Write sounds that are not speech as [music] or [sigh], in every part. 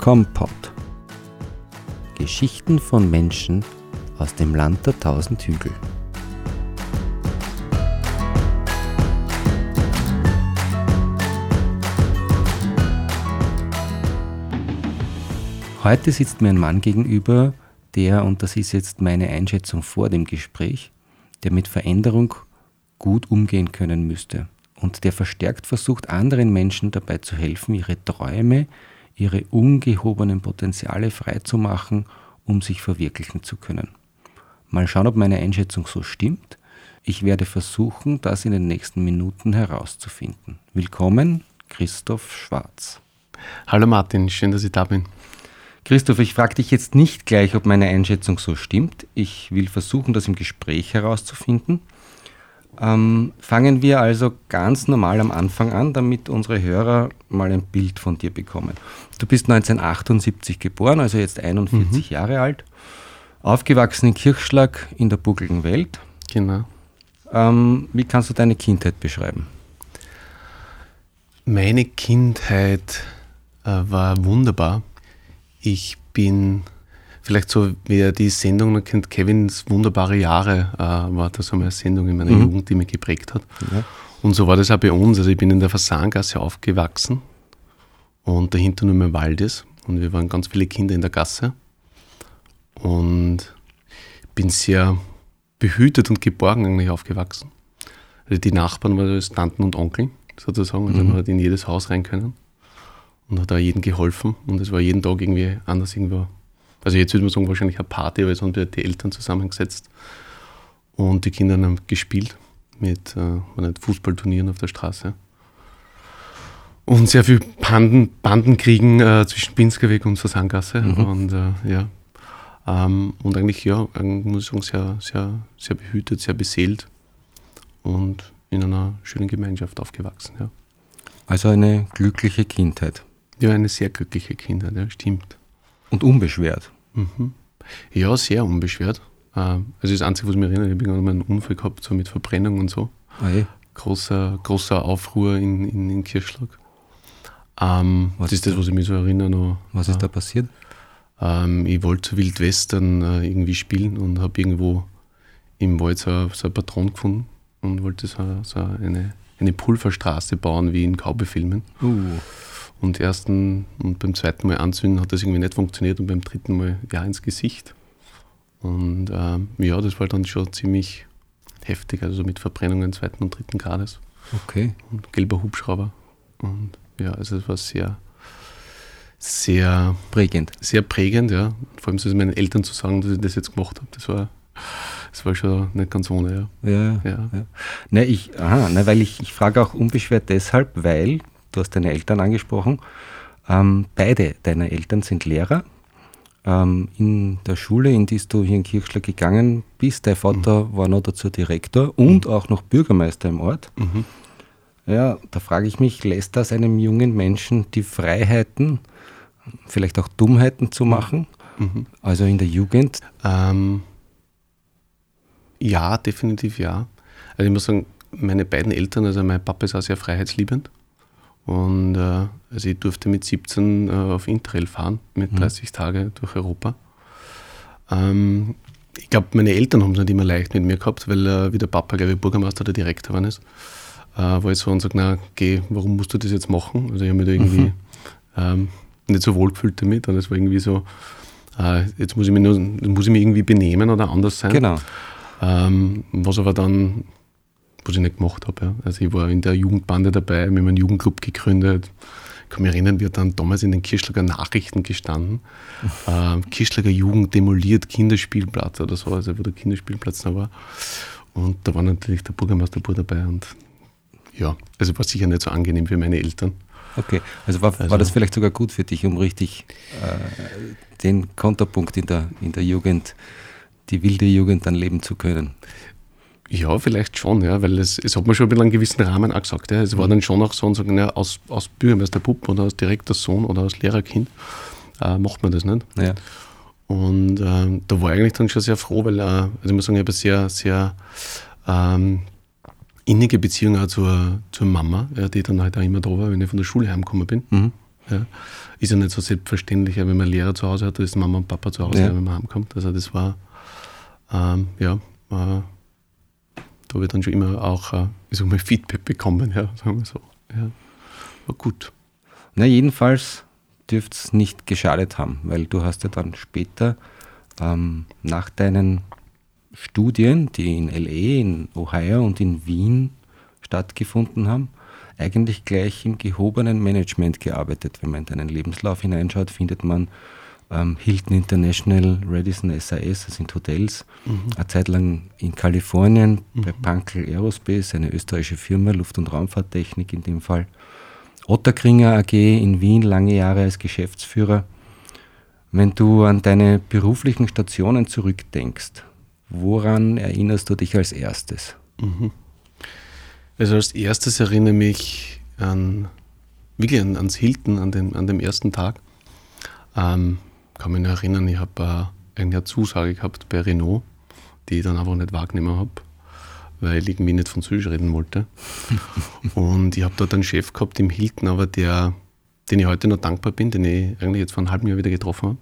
Kompott. Geschichten von Menschen aus dem Land der tausend Hügel. Heute sitzt mir ein Mann gegenüber, der, und das ist jetzt meine Einschätzung vor dem Gespräch, der mit Veränderung gut umgehen können müsste und der verstärkt versucht, anderen Menschen dabei zu helfen, ihre Träume, ihre ungehobenen Potenziale freizumachen, um sich verwirklichen zu können. Mal schauen, ob meine Einschätzung so stimmt. Ich werde versuchen, das in den nächsten Minuten herauszufinden. Willkommen, Christoph Schwarz. Hallo Martin, schön, dass ich da bin. Christoph, ich frage dich jetzt nicht gleich, ob meine Einschätzung so stimmt. Ich will versuchen, das im Gespräch herauszufinden. Ähm, fangen wir also ganz normal am Anfang an, damit unsere Hörer mal ein Bild von dir bekommen. Du bist 1978 geboren, also jetzt 41 mhm. Jahre alt, aufgewachsen in Kirchschlag in der buckligen Welt. Genau. Ähm, wie kannst du deine Kindheit beschreiben? Meine Kindheit äh, war wunderbar. Ich bin vielleicht so, wer die Sendung noch kennt, Kevins wunderbare Jahre äh, war das so eine Sendung in meiner mhm. Jugend, die mich geprägt hat. Ja. Und so war das auch bei uns. Also ich bin in der Fasangasse aufgewachsen und dahinter nur mehr Wald ist. Und wir waren ganz viele Kinder in der Gasse. Und bin sehr behütet und geborgen eigentlich aufgewachsen. Also die Nachbarn waren als Tanten und Onkeln sozusagen. Also mhm. man hat in jedes Haus rein können und hat da jedem geholfen. Und es war jeden Tag irgendwie anders irgendwo also jetzt würde man sagen, wahrscheinlich eine Party, weil es haben die Eltern zusammengesetzt und die Kinder haben gespielt mit äh, Fußballturnieren auf der Straße. Und sehr viel Banden, Bandenkriegen äh, zwischen Pinskerweg und Sasangasse. Mhm. Und äh, ja. Ähm, und eigentlich, ja, muss ich sagen, sehr, sehr, sehr behütet, sehr beseelt und in einer schönen Gemeinschaft aufgewachsen. Ja. Also eine glückliche Kindheit. Ja, eine sehr glückliche Kindheit, ja, stimmt. Und unbeschwert. Mhm. Ja, sehr unbeschwert. Ähm, also das Einzige, was ich mich erinnere, ich habe mal einen Unfall gehabt, so mit Verbrennung und so. Oje. Großer, großer Aufruhr in, in, in Kirschlag. Ähm, das ist das, was ich mich so erinnere. Noch, was ist da passiert? Ähm, ich wollte zu Wildwestern äh, irgendwie spielen und habe irgendwo im Wald so, so ein Patron gefunden und wollte so, so eine, eine Pulverstraße bauen wie in Kaubefilmen. Uh. Und ersten und beim zweiten Mal anzünden hat das irgendwie nicht funktioniert und beim dritten Mal ja ins Gesicht. Und ähm, ja, das war dann schon ziemlich heftig, also mit Verbrennungen zweiten und dritten Grades. Okay. Und gelber Hubschrauber. Und ja, also es war sehr, sehr prägend. Sehr prägend, ja. Vor allem so meinen Eltern zu sagen, dass ich das jetzt gemacht habe, das war, das war schon nicht ganz ohne, ja. Ja, ja. ja. Ne, ich, aha, ne, weil ich, ich frage auch unbeschwert deshalb, weil du hast deine Eltern angesprochen. Ähm, beide deiner Eltern sind Lehrer. Ähm, in der Schule, in die du hier in Kirchschlag gegangen bist, dein Vater mhm. war noch dazu Direktor und mhm. auch noch Bürgermeister im Ort. Mhm. Ja, da frage ich mich, lässt das einem jungen Menschen die Freiheiten, vielleicht auch Dummheiten zu machen? Mhm. Also in der Jugend? Ähm, ja, definitiv ja. Also ich muss sagen, meine beiden Eltern, also mein Papa ist auch sehr freiheitsliebend. Und äh, also ich durfte mit 17 äh, auf Interrail fahren, mit 30 mhm. Tagen durch Europa. Ähm, ich glaube, meine Eltern haben es nicht immer leicht mit mir gehabt, weil äh, wie der Papa, glaube ich, Bürgermeister oder Direktor war, ist, äh, war ich so und sage, na, geh, warum musst du das jetzt machen? Also ich habe mich da irgendwie mhm. ähm, nicht so wohl gefühlt damit und es war irgendwie so, äh, jetzt muss ich, mich nur, muss ich mich irgendwie benehmen oder anders sein. Genau. Ähm, was aber dann was ich nicht gemacht habe. Ja. Also ich war in der Jugendbande dabei, wir haben einen Jugendclub gegründet. Ich kann mich erinnern, wir dann damals in den Kirschlager Nachrichten gestanden. [laughs] äh, Kirschlager Jugend demoliert Kinderspielplatz oder so, also wo der Kinderspielplatz noch war. Und da war natürlich der Bürgermeister dabei und ja, also war sicher nicht so angenehm für meine Eltern. Okay, also war, also war das vielleicht sogar gut für dich, um richtig äh, den Konterpunkt in der, in der Jugend, die wilde Jugend dann leben zu können? Ja, vielleicht schon, ja, weil es, es hat mir schon ein bisschen einen gewissen Rahmen auch gesagt. Ja. Es war mhm. dann schon auch so, und sagen, ja, aus, aus Bürgermeister Bub oder aus Direktorsohn oder aus Lehrerkind äh, macht man das nicht. Ja. Und äh, da war ich eigentlich dann schon sehr froh, weil, äh, also ich muss sagen, ich habe eine sehr, sehr ähm, innige Beziehung auch zur, zur Mama, ja, die dann halt auch immer da war, wenn ich von der Schule heimgekommen bin. Mhm. Ja. Ist ja nicht so selbstverständlich, wenn man Lehrer zu Hause hat, ist Mama und Papa zu Hause, ja. wenn man heimkommt. Also das war, ähm, ja, äh, da ich dann schon immer auch ich sag mal, Feedback bekommen, ja, sagen wir so. Ja. War gut. Na, jedenfalls dürfte es nicht geschadet haben, weil du hast ja dann später ähm, nach deinen Studien, die in LA, in Ohio und in Wien stattgefunden haben, eigentlich gleich im gehobenen Management gearbeitet. Wenn man in deinen Lebenslauf hineinschaut, findet man ähm, Hilton International, Radisson SAS, das sind Hotels. Mhm. Eine Zeit lang in Kalifornien mhm. bei Pankel Aerospace, eine österreichische Firma, Luft- und Raumfahrttechnik in dem Fall. Otterkringer AG in Wien, lange Jahre als Geschäftsführer. Wenn du an deine beruflichen Stationen zurückdenkst, woran erinnerst du dich als erstes? Mhm. Also als erstes erinnere ich mich an, wirklich an, ans Hilton, an, den, an dem ersten Tag. Ähm, kann mich erinnern, ich habe äh, eine Zusage gehabt bei Renault, die ich dann einfach nicht wahrgenommen habe weil ich irgendwie nicht Französisch reden wollte. [laughs] und ich habe dort einen Chef gehabt im Hilton, aber der, den ich heute noch dankbar bin, den ich eigentlich jetzt vor einem halben Jahr wieder getroffen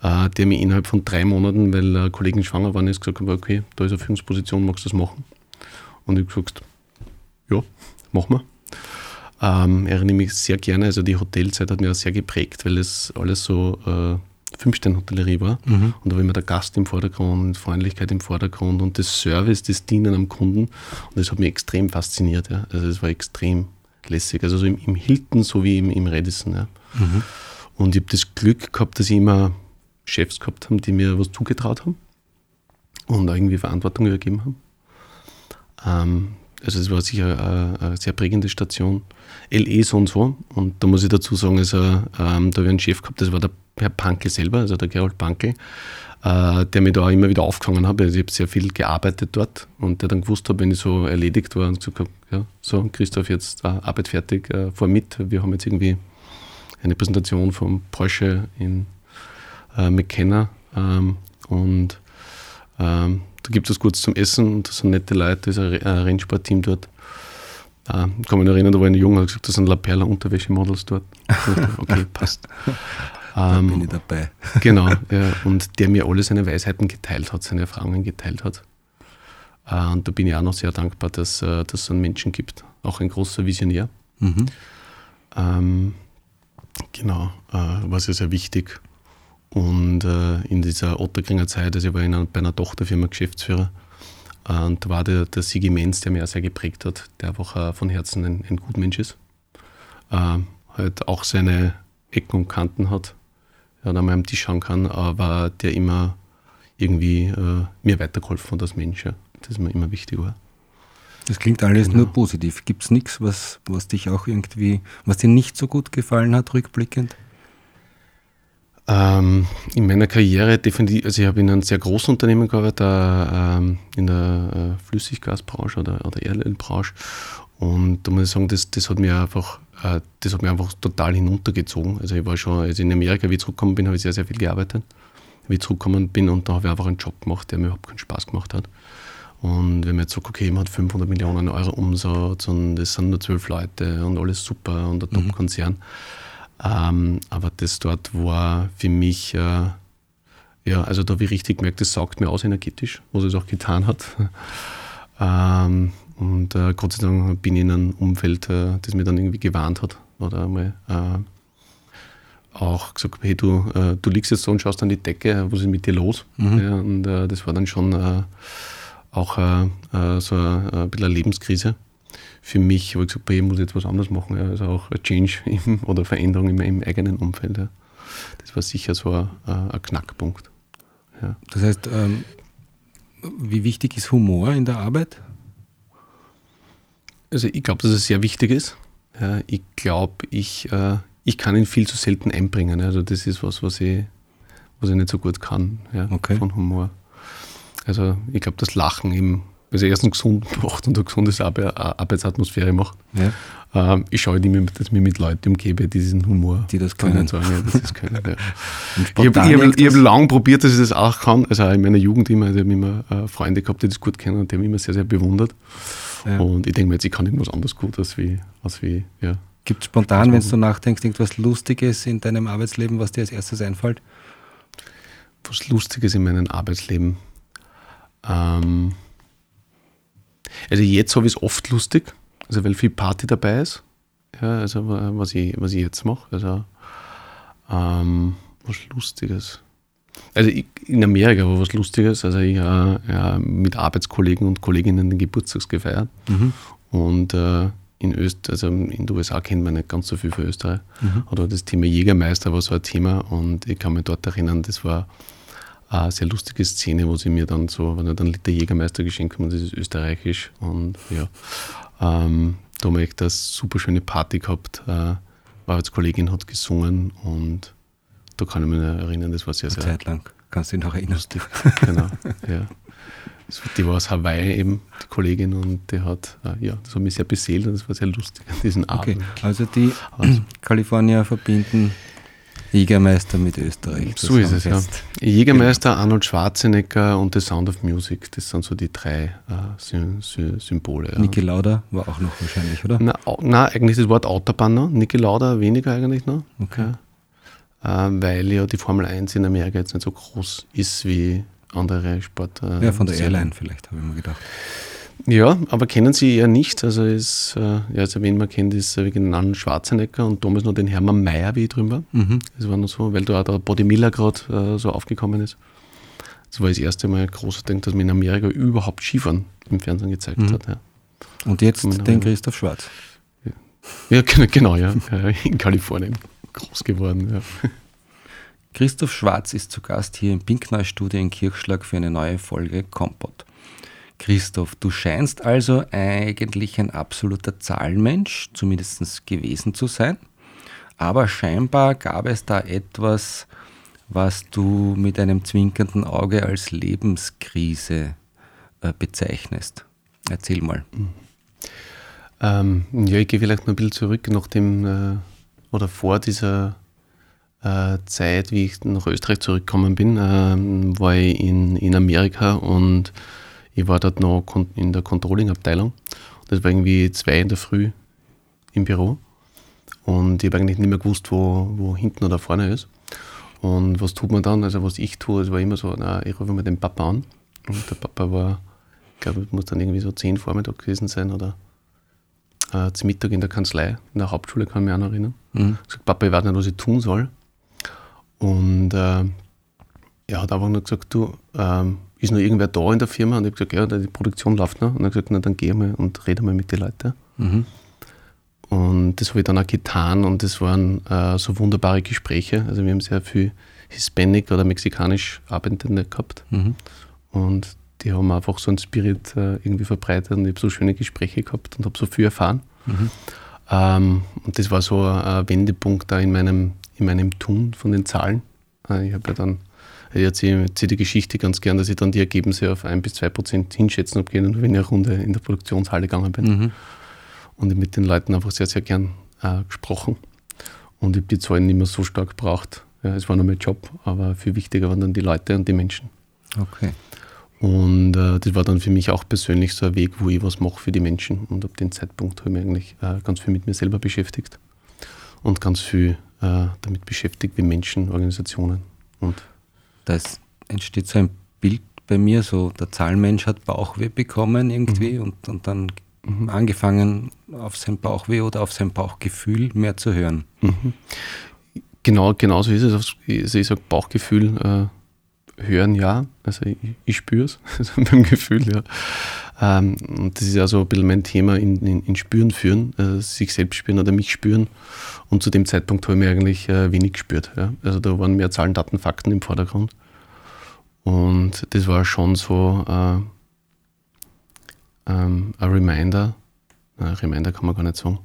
habe, äh, der mir innerhalb von drei Monaten, weil eine Kollegin schwanger war, ist gesagt hat, okay, da ist eine Führungsposition, magst du das machen? Und ich habe gesagt, ja, machen wir. Ähm, erinnere mich sehr gerne, also die Hotelzeit hat mich auch sehr geprägt, weil es alles so äh, Fünf-Sterne-Hotellerie war. Mhm. Und da war immer der Gast im Vordergrund, Freundlichkeit im Vordergrund und das Service, das Dienen am Kunden. Und das hat mich extrem fasziniert. Ja. Also es war extrem lässig. Also so im, im Hilton sowie im, im Radisson. Ja. Mhm. Und ich habe das Glück gehabt, dass ich immer Chefs gehabt habe, die mir was zugetraut haben und irgendwie Verantwortung übergeben haben. Ähm, also es war sicher eine, sehr prägende Station. LE so und so. Und da muss ich dazu sagen, also, ähm, da habe ich einen Chef gehabt, das war der Herr Pankel selber, also der Gerold Pankel, äh, der mich da immer wieder aufgefangen hat. Also ich habe sehr viel gearbeitet dort und der dann gewusst hat, wenn ich so erledigt war und gesagt habe, ja, so Christoph, jetzt äh, Arbeit fertig, äh, fahr mit. Wir haben jetzt irgendwie eine Präsentation vom Porsche in äh, McKenna ähm, und ähm, da gibt es kurz zum Essen und das sind nette Leute, da ist ein Rennsportteam dort. Ich kann mich erinnern, da war eine Junge, gesagt, das sind La Perla Unterwäschemodels dort. okay, [laughs] passt. Da ähm, bin ich dabei. [laughs] genau, ja, und der mir alle seine Weisheiten geteilt hat, seine Erfahrungen geteilt hat. Äh, und da bin ich auch noch sehr dankbar, dass, äh, es einen Menschen gibt, auch ein großer Visionär. Mhm. Ähm, genau, äh, war sehr, sehr wichtig. Und äh, in dieser Otterkringer Zeit, also ich war in bei einer Tochterfirma Geschäftsführer, äh, und da war der, der Sigi Menz, der mir auch sehr geprägt hat, der einfach äh, von Herzen ein, ein Gutmensch ist. halt auch seine Ecken und Kanten hat ja, an meinem Tisch schauen kann, aber der immer irgendwie äh, mir weitergeholfen hat als Mensch. Ja. Das ist mir immer wichtig war. Das klingt alles genau. nur positiv. Gibt es nichts, was, was dich auch irgendwie, was dir nicht so gut gefallen hat, rückblickend? Ähm, in meiner Karriere definitiv, also ich habe in einem sehr großen Unternehmen gearbeitet, äh, ähm, in der äh, Flüssiggasbranche oder, oder Erdölbranche. Und da muss ich sagen, das, das hat mir einfach äh, das hat mich einfach total hinuntergezogen. Also ich war schon, als ich in Amerika wie zurückgekommen bin, habe ich sehr, sehr viel gearbeitet. Wie ich zurückgekommen bin und da habe ich einfach einen Job gemacht, der mir überhaupt keinen Spaß gemacht hat. Und wenn man jetzt sagt, okay, man hat 500 Millionen Euro Umsatz und es sind nur zwölf Leute und alles super und ein mhm. Ähm, aber das dort war für mich, äh, ja, also da habe ich richtig gemerkt, das saugt mir aus energetisch, was es auch getan hat. [laughs] ähm, und äh, Gott sei Dank bin ich in einem Umfeld, äh, das mir dann irgendwie gewarnt hat. Oder einmal äh, auch gesagt, hey, du, äh, du liegst jetzt so und schaust an die Decke, was ist mit dir los? Mhm. Ja, und äh, das war dann schon äh, auch so ein bisschen eine Lebenskrise für mich, wo ich gesagt habe, ich muss jetzt was anderes machen. Ja. Also auch ein Change [laughs] im, oder Veränderung im, im eigenen Umfeld. Ja. Das war sicher so ein, ein Knackpunkt. Ja. Das heißt, ähm, wie wichtig ist Humor in der Arbeit? Also ich glaube, dass es sehr wichtig ist. Ja, ich glaube, ich, äh, ich kann ihn viel zu selten einbringen. Also das ist was, was ich, was ich nicht so gut kann ja, okay. von Humor. Also ich glaube, das Lachen eben, also erstens gesund macht und eine gesunde Arbeitsatmosphäre macht. Ja. Ähm, ich schaue immer, dass ich mich mit Leuten umgebe, die diesen Humor die das können. Sagen, ja, das ist können ja. [laughs] ich habe hab, hab lange probiert, dass ich das auch kann. Also auch in meiner Jugend immer, also ich habe immer äh, Freunde gehabt, die das gut kennen und die haben mich immer sehr, sehr bewundert. Und ich denke mir jetzt, ich kann nicht was anderes gut als wie, als wie ja, Gibt es spontan, wenn du nachdenkst, irgendwas Lustiges in deinem Arbeitsleben, was dir als erstes einfällt? Was Lustiges in meinem Arbeitsleben? Ähm, also jetzt habe ich es oft lustig, also weil viel Party dabei ist. Ja, also was ich, was ich jetzt mache. Also ähm, was Lustiges. Also ich, in Amerika war was Lustiges. Also ich habe äh, ja, mit Arbeitskollegen und Kolleginnen den Geburtstags gefeiert. Mhm. Und äh, in Öst, also in den USA kennt man nicht ganz so viel für Österreich. Mhm. Oder das Thema Jägermeister war so ein Thema und ich kann mich dort erinnern, das war eine sehr lustige Szene, wo sie mir dann so, wenn er dann Liter Jägermeister geschenkt haben, das ist österreichisch und ja, ähm, da haben wir echt eine super schöne Party gehabt. Äh, Arbeitskollegin hat gesungen und da kann ich mich erinnern, das war sehr, sehr. Eine Zeit lang, kannst du dich noch erinnern? Lustig, [laughs] genau, ja. Die war aus Hawaii eben, die Kollegin, und die hat, äh, ja, das hat mich sehr beseelt und das war sehr lustig an diesem Abend. Okay, also die also. [clears throat] Kalifornier verbinden Jägermeister mit Österreich. So ist es, ja. Jägermeister, Arnold Schwarzenegger und The Sound of Music, das sind so die drei äh, Sy Sy Symbole. Ja. Niki Lauda war auch noch wahrscheinlich, oder? Na, na, eigentlich das Wort Autobahn noch, Niki Lauda weniger eigentlich noch. Okay. Ja. Äh, weil ja die Formel 1 in Amerika jetzt nicht so groß ist wie andere Sport. Äh, ja, von der Airline vielleicht, habe ich mir gedacht. Ja, aber kennen Sie eher nicht. Also ist, äh, ja, also wen man kennt, ist äh, Arnold Schwarzenegger und damals noch den Hermann Mayer, wie ich drüben war. Mhm. Das war noch so, weil da auch der Body Miller gerade äh, so aufgekommen ist. Das war das erste Mal ein großer Ding, dass man in Amerika überhaupt Skifahren im Fernsehen gezeigt mhm. hat. Ja. Und jetzt den Christoph Schwarz. Ja, [laughs] genau, ja. In Kalifornien groß geworden, ja. Christoph Schwarz ist zu Gast hier im Pinkneu-Studio in Kirchschlag für eine neue Folge Kompott. Christoph, du scheinst also eigentlich ein absoluter Zahlenmensch, zumindest gewesen zu sein. Aber scheinbar gab es da etwas, was du mit einem zwinkernden Auge als Lebenskrise äh, bezeichnest. Erzähl mal. Ähm, ja, ich gehe vielleicht noch ein bisschen zurück nach dem äh, oder vor dieser äh, Zeit, wie ich nach Österreich zurückgekommen bin, äh, war ich in, in Amerika und ich war dort noch in der Controlling-Abteilung. Das war irgendwie zwei in der Früh im Büro. Und ich habe eigentlich nicht mehr gewusst, wo, wo hinten oder vorne ist. Und was tut man dann? Also was ich tue, es war immer so, na, ich rufe mal den Papa an. Und der Papa war, ich glaube, es muss dann irgendwie so zehn Vormittag gewesen sein oder äh, zum Mittag in der Kanzlei, in der Hauptschule, kann ich mich auch noch erinnern. Mhm. Ich gesagt, Papa, ich weiß nicht, was ich tun soll. Und äh, er hat einfach nur gesagt, du, ähm, ist noch irgendwer da in der Firma? Und ich habe gesagt, ja, die Produktion läuft noch. Und er hat gesagt, na, dann geh mal und rede mal mit den Leuten. Mhm. Und das habe ich dann auch getan und das waren äh, so wunderbare Gespräche. Also wir haben sehr viel Hispanic oder mexikanisch Arbeitende gehabt. Mhm. Und die haben einfach so einen Spirit äh, irgendwie verbreitet und ich habe so schöne Gespräche gehabt und habe so viel erfahren. Mhm. Ähm, und das war so ein Wendepunkt da in meinem, in meinem Tun von den Zahlen. Äh, ich habe ja dann ich erzähle, erzähle die Geschichte ganz gern, dass ich dann die Ergebnisse auf ein bis zwei Prozent hinschätzen habe können, wenn ich eine Runde in der Produktionshalle gegangen bin. Mhm. Und ich mit den Leuten einfach sehr, sehr gern äh, gesprochen. Und ich habe die Zahlen nicht mehr so stark gebraucht. Ja, es war nur mein Job, aber viel wichtiger waren dann die Leute und die Menschen. Okay. Und äh, das war dann für mich auch persönlich so ein Weg, wo ich was mache für die Menschen. Und ab dem Zeitpunkt habe ich mich eigentlich äh, ganz viel mit mir selber beschäftigt und ganz viel äh, damit beschäftigt, wie Menschen, Organisationen und da entsteht so ein Bild bei mir, so der Zahlenmensch hat Bauchweh bekommen irgendwie mhm. und, und dann mhm. angefangen auf sein Bauchweh oder auf sein Bauchgefühl mehr zu hören. Mhm. Genau, genau so ist es. Also ich sage Bauchgefühl, äh, hören ja, also ich, ich spüre es [laughs] also beim Gefühl, ja. Ähm, und das ist also ein bisschen mein Thema in, in, in Spüren führen, äh, sich selbst spüren oder mich spüren. Und zu dem Zeitpunkt habe ich mir eigentlich äh, wenig gespürt. Ja. Also da waren mehr Zahlen, Daten, Fakten im Vordergrund. Und das war schon so äh, ähm, ein Reminder, ein Reminder kann man gar nicht sagen,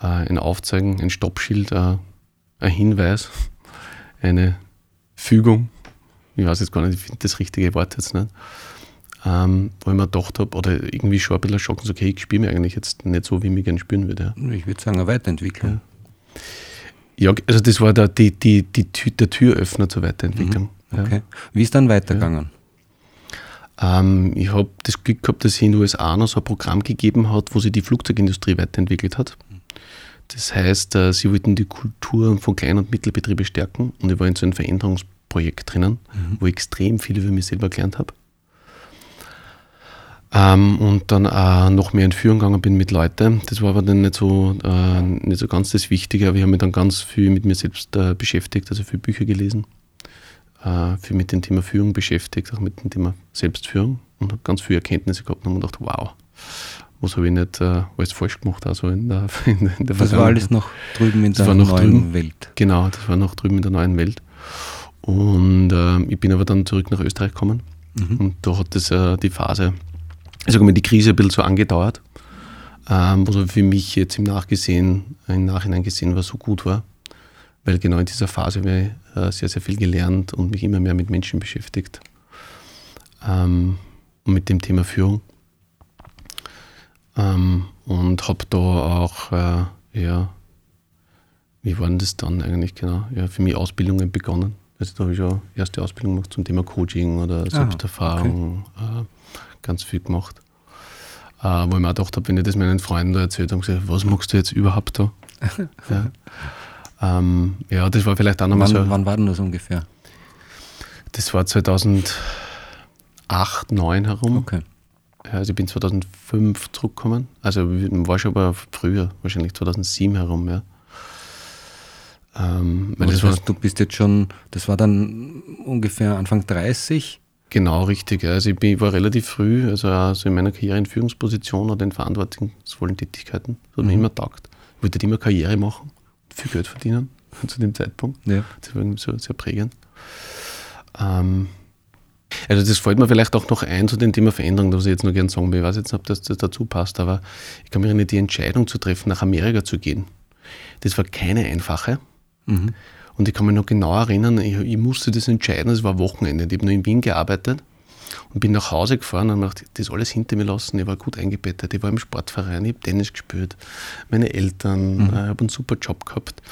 äh, ein Aufzeigen, ein Stoppschild, äh, ein Hinweis, [laughs] eine Fügung. Ich weiß jetzt gar nicht, ich finde das richtige Wort jetzt nicht ähm, wo ich mir gedacht habe, oder irgendwie schon ein bisschen schocken, so, okay, ich spiele mir eigentlich jetzt nicht so, wie ich mich gerne spielen würde. Ja. Ich würde sagen, eine Weiterentwicklung. Ja. ja, also das war der, die, die, die, der Türöffner zur Weiterentwicklung. Mhm. Okay. Wie ist dann weitergegangen? Ähm, ich habe das Glück gehabt, dass es in den USA noch so ein Programm gegeben hat, wo sich die Flugzeugindustrie weiterentwickelt hat. Das heißt, äh, sie wollten die Kultur von Klein- und Mittelbetrieben stärken und ich war in so einem Veränderungsprojekt drinnen, mhm. wo ich extrem viel über mich selber gelernt habe. Ähm, und dann auch noch mehr in Führung gegangen bin mit Leuten. Das war aber dann nicht so, äh, nicht so ganz das Wichtige, aber ich habe mich dann ganz viel mit mir selbst äh, beschäftigt, also viele Bücher gelesen, äh, viel mit dem Thema Führung beschäftigt, auch mit dem Thema Selbstführung und habe ganz viele Erkenntnisse gehabt und habe gedacht, wow, was habe ich nicht äh, alles falsch gemacht, also in der, in, [laughs] in der Das war alles noch drüben in der neuen drüben, Welt. Genau, das war noch drüben in der neuen Welt. Und äh, ich bin aber dann zurück nach Österreich gekommen mhm. und da hat das äh, die Phase, also die Krise ein bisschen so angedauert, ähm, was für mich jetzt im Nachgesehen, im Nachhinein gesehen, was so gut war, weil genau in dieser Phase habe ich äh, sehr, sehr viel gelernt und mich immer mehr mit Menschen beschäftigt ähm, und mit dem Thema Führung. Ähm, und habe da auch, äh, ja, wie war denn das dann eigentlich genau? Ja, für mich Ausbildungen begonnen. Also da habe ich ja erste Ausbildung gemacht zum Thema Coaching oder ah, Selbsterfahrung, okay. äh, ganz viel gemacht. Äh, wo ich mir auch gedacht habe, wenn ich das meinen Freunden da erzählt habe, gesagt, was machst du jetzt überhaupt da? [laughs] ja. Ähm, ja, das war vielleicht auch nochmal so. Wann war denn das ungefähr? Das war 2008, 2009 herum. Okay. Also ich bin 2005 zurückgekommen. Also war schon aber früher, wahrscheinlich 2007 herum, ja. Ähm, das, heißt, war, du bist jetzt schon, das war dann ungefähr Anfang 30? Genau, richtig. Also ich, bin, ich war relativ früh, also, also in meiner Karriere in Führungspositionen oder in verantwortungsvollen Tätigkeiten. Das hat mhm. mir immer taugt. Ich wollte immer Karriere machen, viel Geld verdienen [laughs] zu dem Zeitpunkt. Ja. Das war irgendwie so sehr prägend. Ähm, also das fällt mir vielleicht auch noch ein zu dem Thema Veränderung, was ich jetzt noch gerne sagen will. Ich weiß jetzt nicht, ob das, das dazu passt, aber ich kann mich erinnern, die Entscheidung zu treffen, nach Amerika zu gehen, das war keine einfache. Mhm. Und ich kann mich noch genau erinnern, ich, ich musste das entscheiden, es war Wochenende. Ich habe noch in Wien gearbeitet und bin nach Hause gefahren und habe das alles hinter mir lassen. Ich war gut eingebettet, ich war im Sportverein, ich habe Tennis gespielt, meine Eltern, mhm. äh, habe einen super Job gehabt.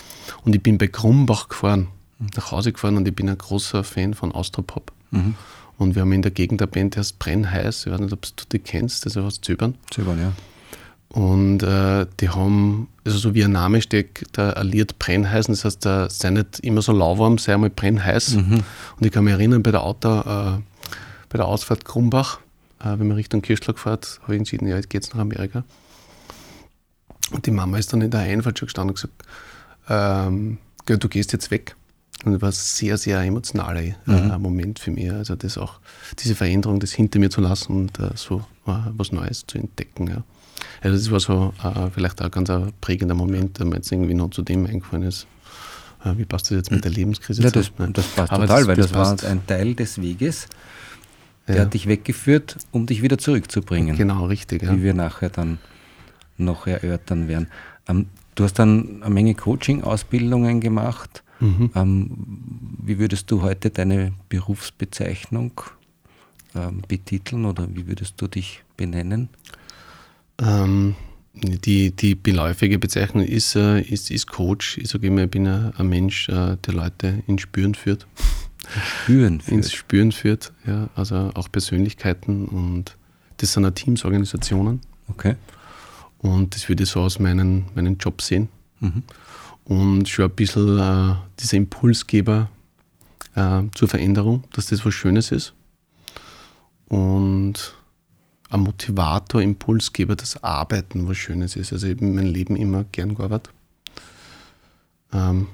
Und ich bin bei Krumbach gefahren, mhm. nach Hause gefahren und ich bin ein großer Fan von Austropop. Mhm. Und wir haben in der Gegend eine Band, die heißt Brennheiß. Ich weiß nicht, ob du die kennst, das ist aus Zöbern. Zöbern, ja. Und äh, die haben, also so wie ein Name steckt, da alliert Brennheißen. Das heißt, da sei nicht immer so lauwarm, sei einmal brennheiß. Mhm. Und ich kann mich erinnern, bei der Auto, äh, bei der Ausfahrt Krumbach, äh, wenn man Richtung Kirschlag fährt, habe ich entschieden, ja, jetzt geht es nach Amerika. Und die Mama ist dann in der Einfahrt schon gestanden und gesagt, ähm, du gehst jetzt weg. Und das war ein sehr, sehr emotionaler äh, mhm. Moment für mich. Also das auch, diese Veränderung, das hinter mir zu lassen und äh, so äh, was Neues zu entdecken. Ja. Also das war so äh, vielleicht auch ganz ein prägender Moment, der mir jetzt irgendwie noch zu dem eingefallen ist. Äh, wie passt das jetzt mit der Lebenskrise ja, das, das passt Aber total, das, weil das, das war ein Teil des Weges, der ja. hat dich weggeführt, um dich wieder zurückzubringen. Genau, richtig. Ja. Wie wir nachher dann noch erörtern werden. Ähm, du hast dann eine Menge Coaching-Ausbildungen gemacht. Mhm. Ähm, wie würdest du heute deine Berufsbezeichnung ähm, betiteln oder wie würdest du dich benennen? Ähm, die, die beläufige Bezeichnung ist, äh, ist, ist Coach. Ich sage immer, ich bin ein, ein Mensch, äh, der Leute ins Spüren führt. Spüren [laughs] führt. Ins Spüren führt, ja. Also auch Persönlichkeiten und das sind auch Teamsorganisationen. Okay. Und das würde ich so aus meinen, meinen Job sehen. Mhm und schon ein bisschen äh, dieser Impulsgeber äh, zur Veränderung, dass das was Schönes ist. Und ein Motivator, Impulsgeber, das Arbeiten was Schönes ist. Also ich habe mein Leben immer gern gearbeitet. Ähm,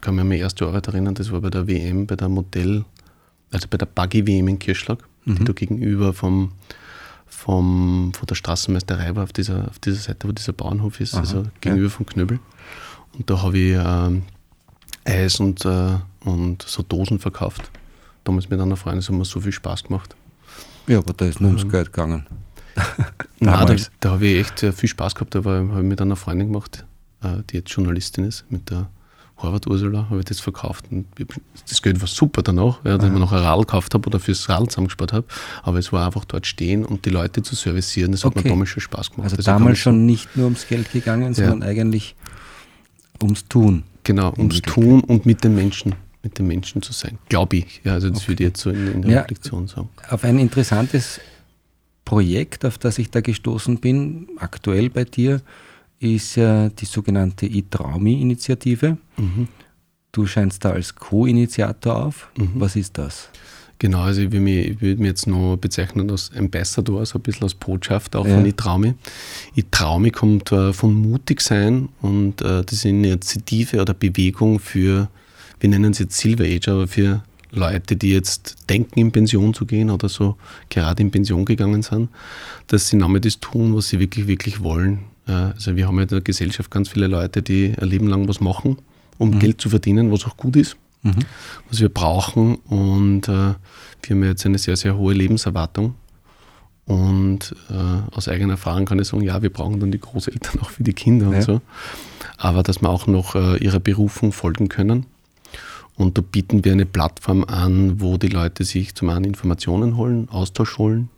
kann mich an meine erste Arbeit erinnern, das war bei der WM, bei der Modell, also bei der Buggy WM in Kirschlag, mhm. die da gegenüber vom, vom, von der Straßenmeisterei war, auf dieser, auf dieser Seite, wo dieser Bauernhof ist, Aha, also gegenüber ja. vom Knöbel. Und da habe ich äh, Eis und, äh, und so Dosen verkauft. Damals mit einer Freundin, das hat mir so viel Spaß gemacht. Ja, aber da ist nur ums ähm, Geld gegangen. [laughs] Nein, da, da habe ich echt äh, viel Spaß gehabt. Da habe ich mit einer Freundin gemacht, äh, die jetzt Journalistin ist, mit der Horvath Ursula, habe ich das verkauft. Und das Geld war super danach, ja, dass ich mir noch ein Radl gekauft habe oder fürs Radl zusammengespart habe. Aber es war einfach dort stehen und die Leute zu servicieren. Das okay. hat mir damals schon Spaß gemacht. Also, also damals schon nicht nur ums Geld gegangen, sondern ja. eigentlich Ums Tun. Genau, ums Tun und mit den Menschen, mit den Menschen zu sein, glaube ich. Ja, also das okay. würde ich jetzt so in, in der ja, Reflexion sagen. Auf ein interessantes Projekt, auf das ich da gestoßen bin, aktuell bei dir, ist ja die sogenannte iTraumi-Initiative. Mhm. Du scheinst da als Co-Initiator auf. Mhm. Was ist das? Genau, also ich würde mich, ich mich jetzt noch bezeichnen als Ambassador, so ein bisschen als Botschafter auch ja. von Itraumi. Itraumi kommt äh, von mutig sein und äh, das ist eine Initiative oder Bewegung für, wir nennen es jetzt Silver Age, aber für Leute, die jetzt denken, in Pension zu gehen oder so gerade in Pension gegangen sind, dass sie damit das tun, was sie wirklich, wirklich wollen. Also wir haben ja in der Gesellschaft ganz viele Leute, die ein Leben lang was machen, um mhm. Geld zu verdienen, was auch gut ist mhm. was wir brauchen. Und äh, wir haben jetzt eine sehr, sehr hohe Lebenserwartung. Und äh, aus eigener Erfahrung kann ich sagen, ja, wir brauchen dann die Großeltern [laughs] auch für die Kinder ja. und so. Aber dass wir auch noch äh, ihrer Berufung folgen können. Und da bieten wir eine Plattform an, wo die Leute sich zum einen Informationen holen, Austausch holen.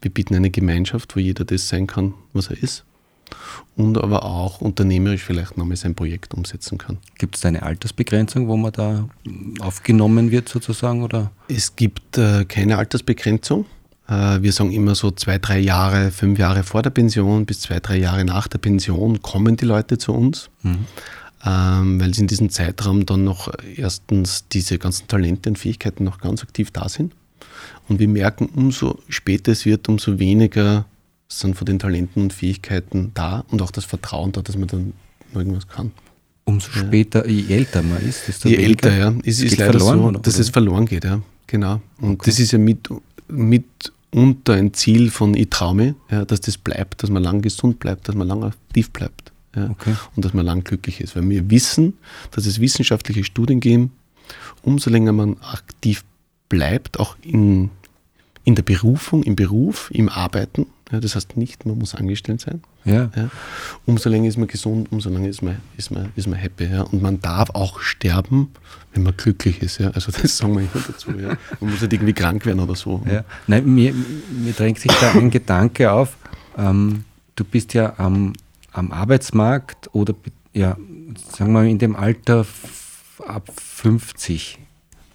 Wir bieten eine Gemeinschaft, wo jeder das sein kann, was er ist und aber auch unternehmerisch vielleicht nochmal sein Projekt umsetzen kann. Gibt es da eine Altersbegrenzung, wo man da aufgenommen wird sozusagen? Oder? Es gibt äh, keine Altersbegrenzung. Äh, wir sagen immer so zwei, drei Jahre, fünf Jahre vor der Pension bis zwei, drei Jahre nach der Pension kommen die Leute zu uns. Mhm. Ähm, weil sie in diesem Zeitraum dann noch erstens diese ganzen Talente und Fähigkeiten noch ganz aktiv da sind. Und wir merken, umso später es wird, umso weniger sind von den Talenten und Fähigkeiten da und auch das Vertrauen da, dass man dann irgendwas kann. Umso ja. später, je älter man ist, desto Je älter, ja. Es ist leider verloren, so, oder? dass es verloren geht, ja. Genau. Und okay. das ist ja mit, mitunter ein Ziel von Itraume, ja, dass das bleibt, dass man lang gesund bleibt, dass man lang aktiv bleibt. Ja, okay. Und dass man lang glücklich ist. Weil wir wissen, dass es wissenschaftliche Studien geben, umso länger man aktiv bleibt, auch in, in der Berufung, im Beruf, im Arbeiten, ja, das heißt nicht, man muss angestellt sein. Ja. ja. Umso länger ist man gesund, umso länger ist man, ist man, ist man happy. Ja. Und man darf auch sterben, wenn man glücklich ist. Ja. Also das sagen wir immer dazu. Ja. Man muss nicht irgendwie krank werden oder so. Ja. Nein, mir, mir drängt sich da ein Gedanke auf. Ähm, du bist ja am, am Arbeitsmarkt oder ja, sagen wir in dem Alter ab 50.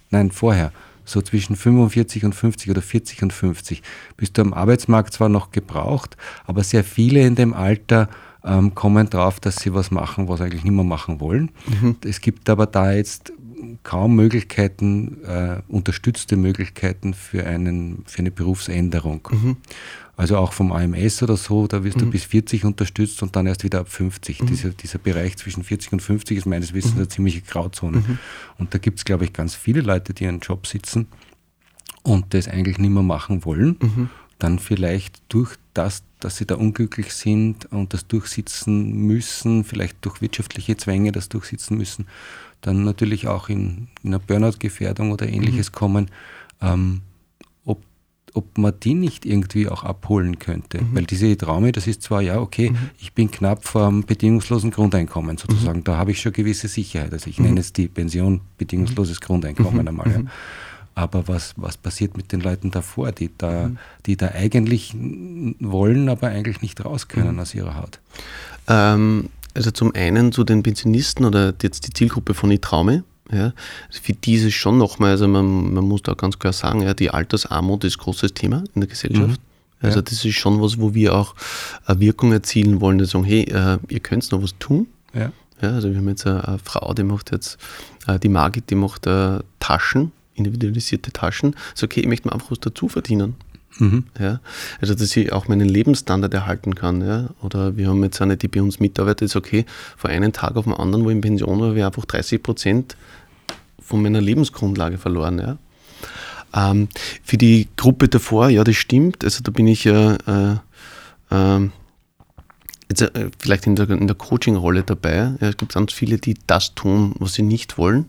Nein, vorher so zwischen 45 und 50 oder 40 und 50 bist du am Arbeitsmarkt zwar noch gebraucht, aber sehr viele in dem Alter ähm, kommen drauf, dass sie was machen, was eigentlich nicht mehr machen wollen. Mhm. Es gibt aber da jetzt kaum Möglichkeiten, äh, unterstützte Möglichkeiten für, einen, für eine Berufsänderung. Mhm. Also auch vom AMS oder so, da wirst mhm. du bis 40 unterstützt und dann erst wieder ab 50. Mhm. Dieser, dieser Bereich zwischen 40 und 50 ist meines Wissens mhm. eine ziemliche Grauzone. Mhm. Und da gibt es, glaube ich, ganz viele Leute, die einen Job sitzen und das eigentlich nicht mehr machen wollen. Mhm. Dann vielleicht durch das, dass sie da unglücklich sind und das durchsitzen müssen, vielleicht durch wirtschaftliche Zwänge das durchsitzen müssen, dann natürlich auch in, in eine Burnout-Gefährdung oder ähnliches mhm. kommen. Ähm, ob man die nicht irgendwie auch abholen könnte. Mhm. Weil diese Traume, das ist zwar, ja, okay, mhm. ich bin knapp vor einem bedingungslosen Grundeinkommen sozusagen, mhm. da habe ich schon gewisse Sicherheit. Also ich mhm. nenne es die Pension bedingungsloses mhm. Grundeinkommen mhm. einmal. Ja. Aber was, was passiert mit den Leuten davor, die da, die da eigentlich wollen, aber eigentlich nicht raus können aus ihrer Haut? Ähm, also zum einen zu den Pensionisten oder jetzt die Zielgruppe von Itraume, ja, für diese schon nochmal, also man, man muss da ganz klar sagen, ja, die Altersarmut ist ein großes Thema in der Gesellschaft. Mhm. Also das ist schon was, wo wir auch eine Wirkung erzielen wollen, die sagen, hey, äh, ihr könnt noch was tun. Ja. ja. also wir haben jetzt eine, Frau, die macht jetzt, äh, die Margit, die macht äh, Taschen, individualisierte Taschen. So, okay, ich möchte mir einfach was dazu verdienen. Mhm. Ja, also dass ich auch meinen Lebensstandard erhalten kann. Ja. Oder wir haben jetzt eine, die bei uns mitarbeitet, ist okay, von einem Tag auf den anderen, wo ich in Pension war, habe ich einfach 30 Prozent von meiner Lebensgrundlage verloren. Ja. Ähm, für die Gruppe davor, ja, das stimmt. Also da bin ich ja äh, äh, jetzt, äh, vielleicht in der, in der Coaching-Rolle dabei. Ja, es gibt ganz viele, die das tun, was sie nicht wollen,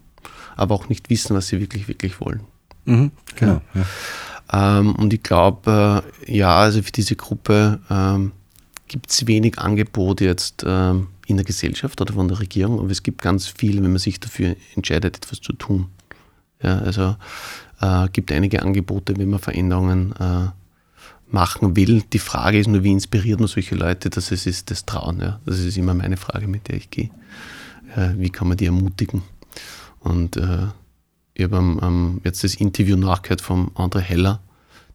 aber auch nicht wissen, was sie wirklich, wirklich wollen. Mhm, genau. Ja. Ja. Ähm, und ich glaube, äh, ja, also für diese Gruppe ähm, gibt es wenig Angebot jetzt ähm, in der Gesellschaft oder von der Regierung, aber es gibt ganz viel, wenn man sich dafür entscheidet, etwas zu tun. Ja, also äh, gibt einige Angebote, wenn man Veränderungen äh, machen will. Die Frage ist nur, wie inspiriert man solche Leute, dass es ist das Trauen. Ja? Das ist immer meine Frage, mit der ich gehe. Äh, wie kann man die ermutigen? Und äh, ich habe ähm, jetzt das Interview nachgehört vom André Heller,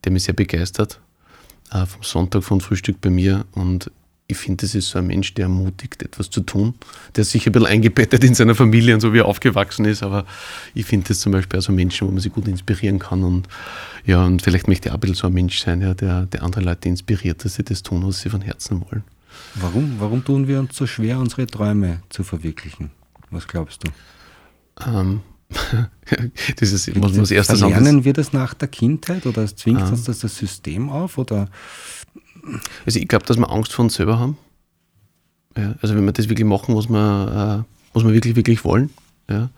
der mich sehr begeistert, äh, vom Sonntag von Frühstück bei mir und ich finde, das ist so ein Mensch, der ermutigt, etwas zu tun. Der ist sicher ein bisschen eingebettet in seiner Familie und so, wie er aufgewachsen ist, aber ich finde das zum Beispiel auch so Menschen, wo man sich gut inspirieren kann und ja, und vielleicht möchte ich auch ein bisschen so ein Mensch sein, ja, der, der andere Leute inspiriert, dass sie das tun, was sie von Herzen wollen. Warum, warum tun wir uns so schwer, unsere Träume zu verwirklichen? Was glaubst du? Ähm, [laughs] das ist was das erste Lernen wir das nach der Kindheit oder zwingt ah. uns das das System auf? Oder? Also ich glaube, dass wir Angst vor uns selber haben. Ja, also wenn wir das wirklich machen, was wir, äh, was wir wirklich, wirklich wollen, ja,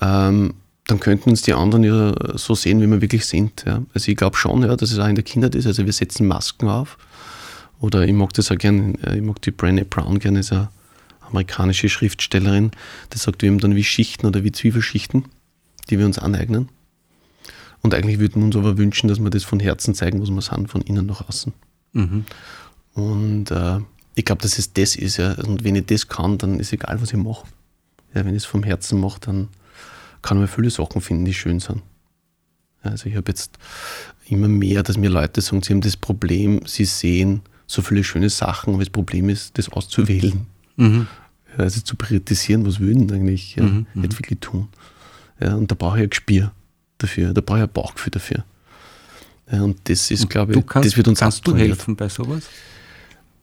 ähm, dann könnten uns die anderen ja so sehen, wie wir wirklich sind. Ja. Also ich glaube schon, ja, dass es auch in der Kindheit ist. Also wir setzen Masken auf. Oder ich mag das auch gerne, äh, ich mag die Brené Brown gerne, ist eine amerikanische Schriftstellerin, die sagt, wir haben dann wie Schichten oder wie Zwiebelschichten, die wir uns aneignen. Und eigentlich würden wir uns aber wünschen, dass wir das von Herzen zeigen, was wir sind, von innen nach außen. Mhm. Und äh, ich glaube, dass es das ist. Ja. Und wenn ich das kann, dann ist egal, was ich mache. Ja, wenn ich es vom Herzen mache, dann kann man viele Sachen finden, die schön sind. Also ich habe jetzt immer mehr, dass mir Leute sagen, sie haben das Problem, sie sehen so viele schöne Sachen, aber das Problem ist, das auszuwählen. Mhm. Also zu priorisieren, was würden eigentlich ja, mhm, nicht wirklich tun. Ja, und da brauche ich ein Gespür dafür, da brauche ich ein Bauchgefühl dafür. Ja, und das ist, glaube ich, kannst, das wird uns Kannst du helfen bei sowas?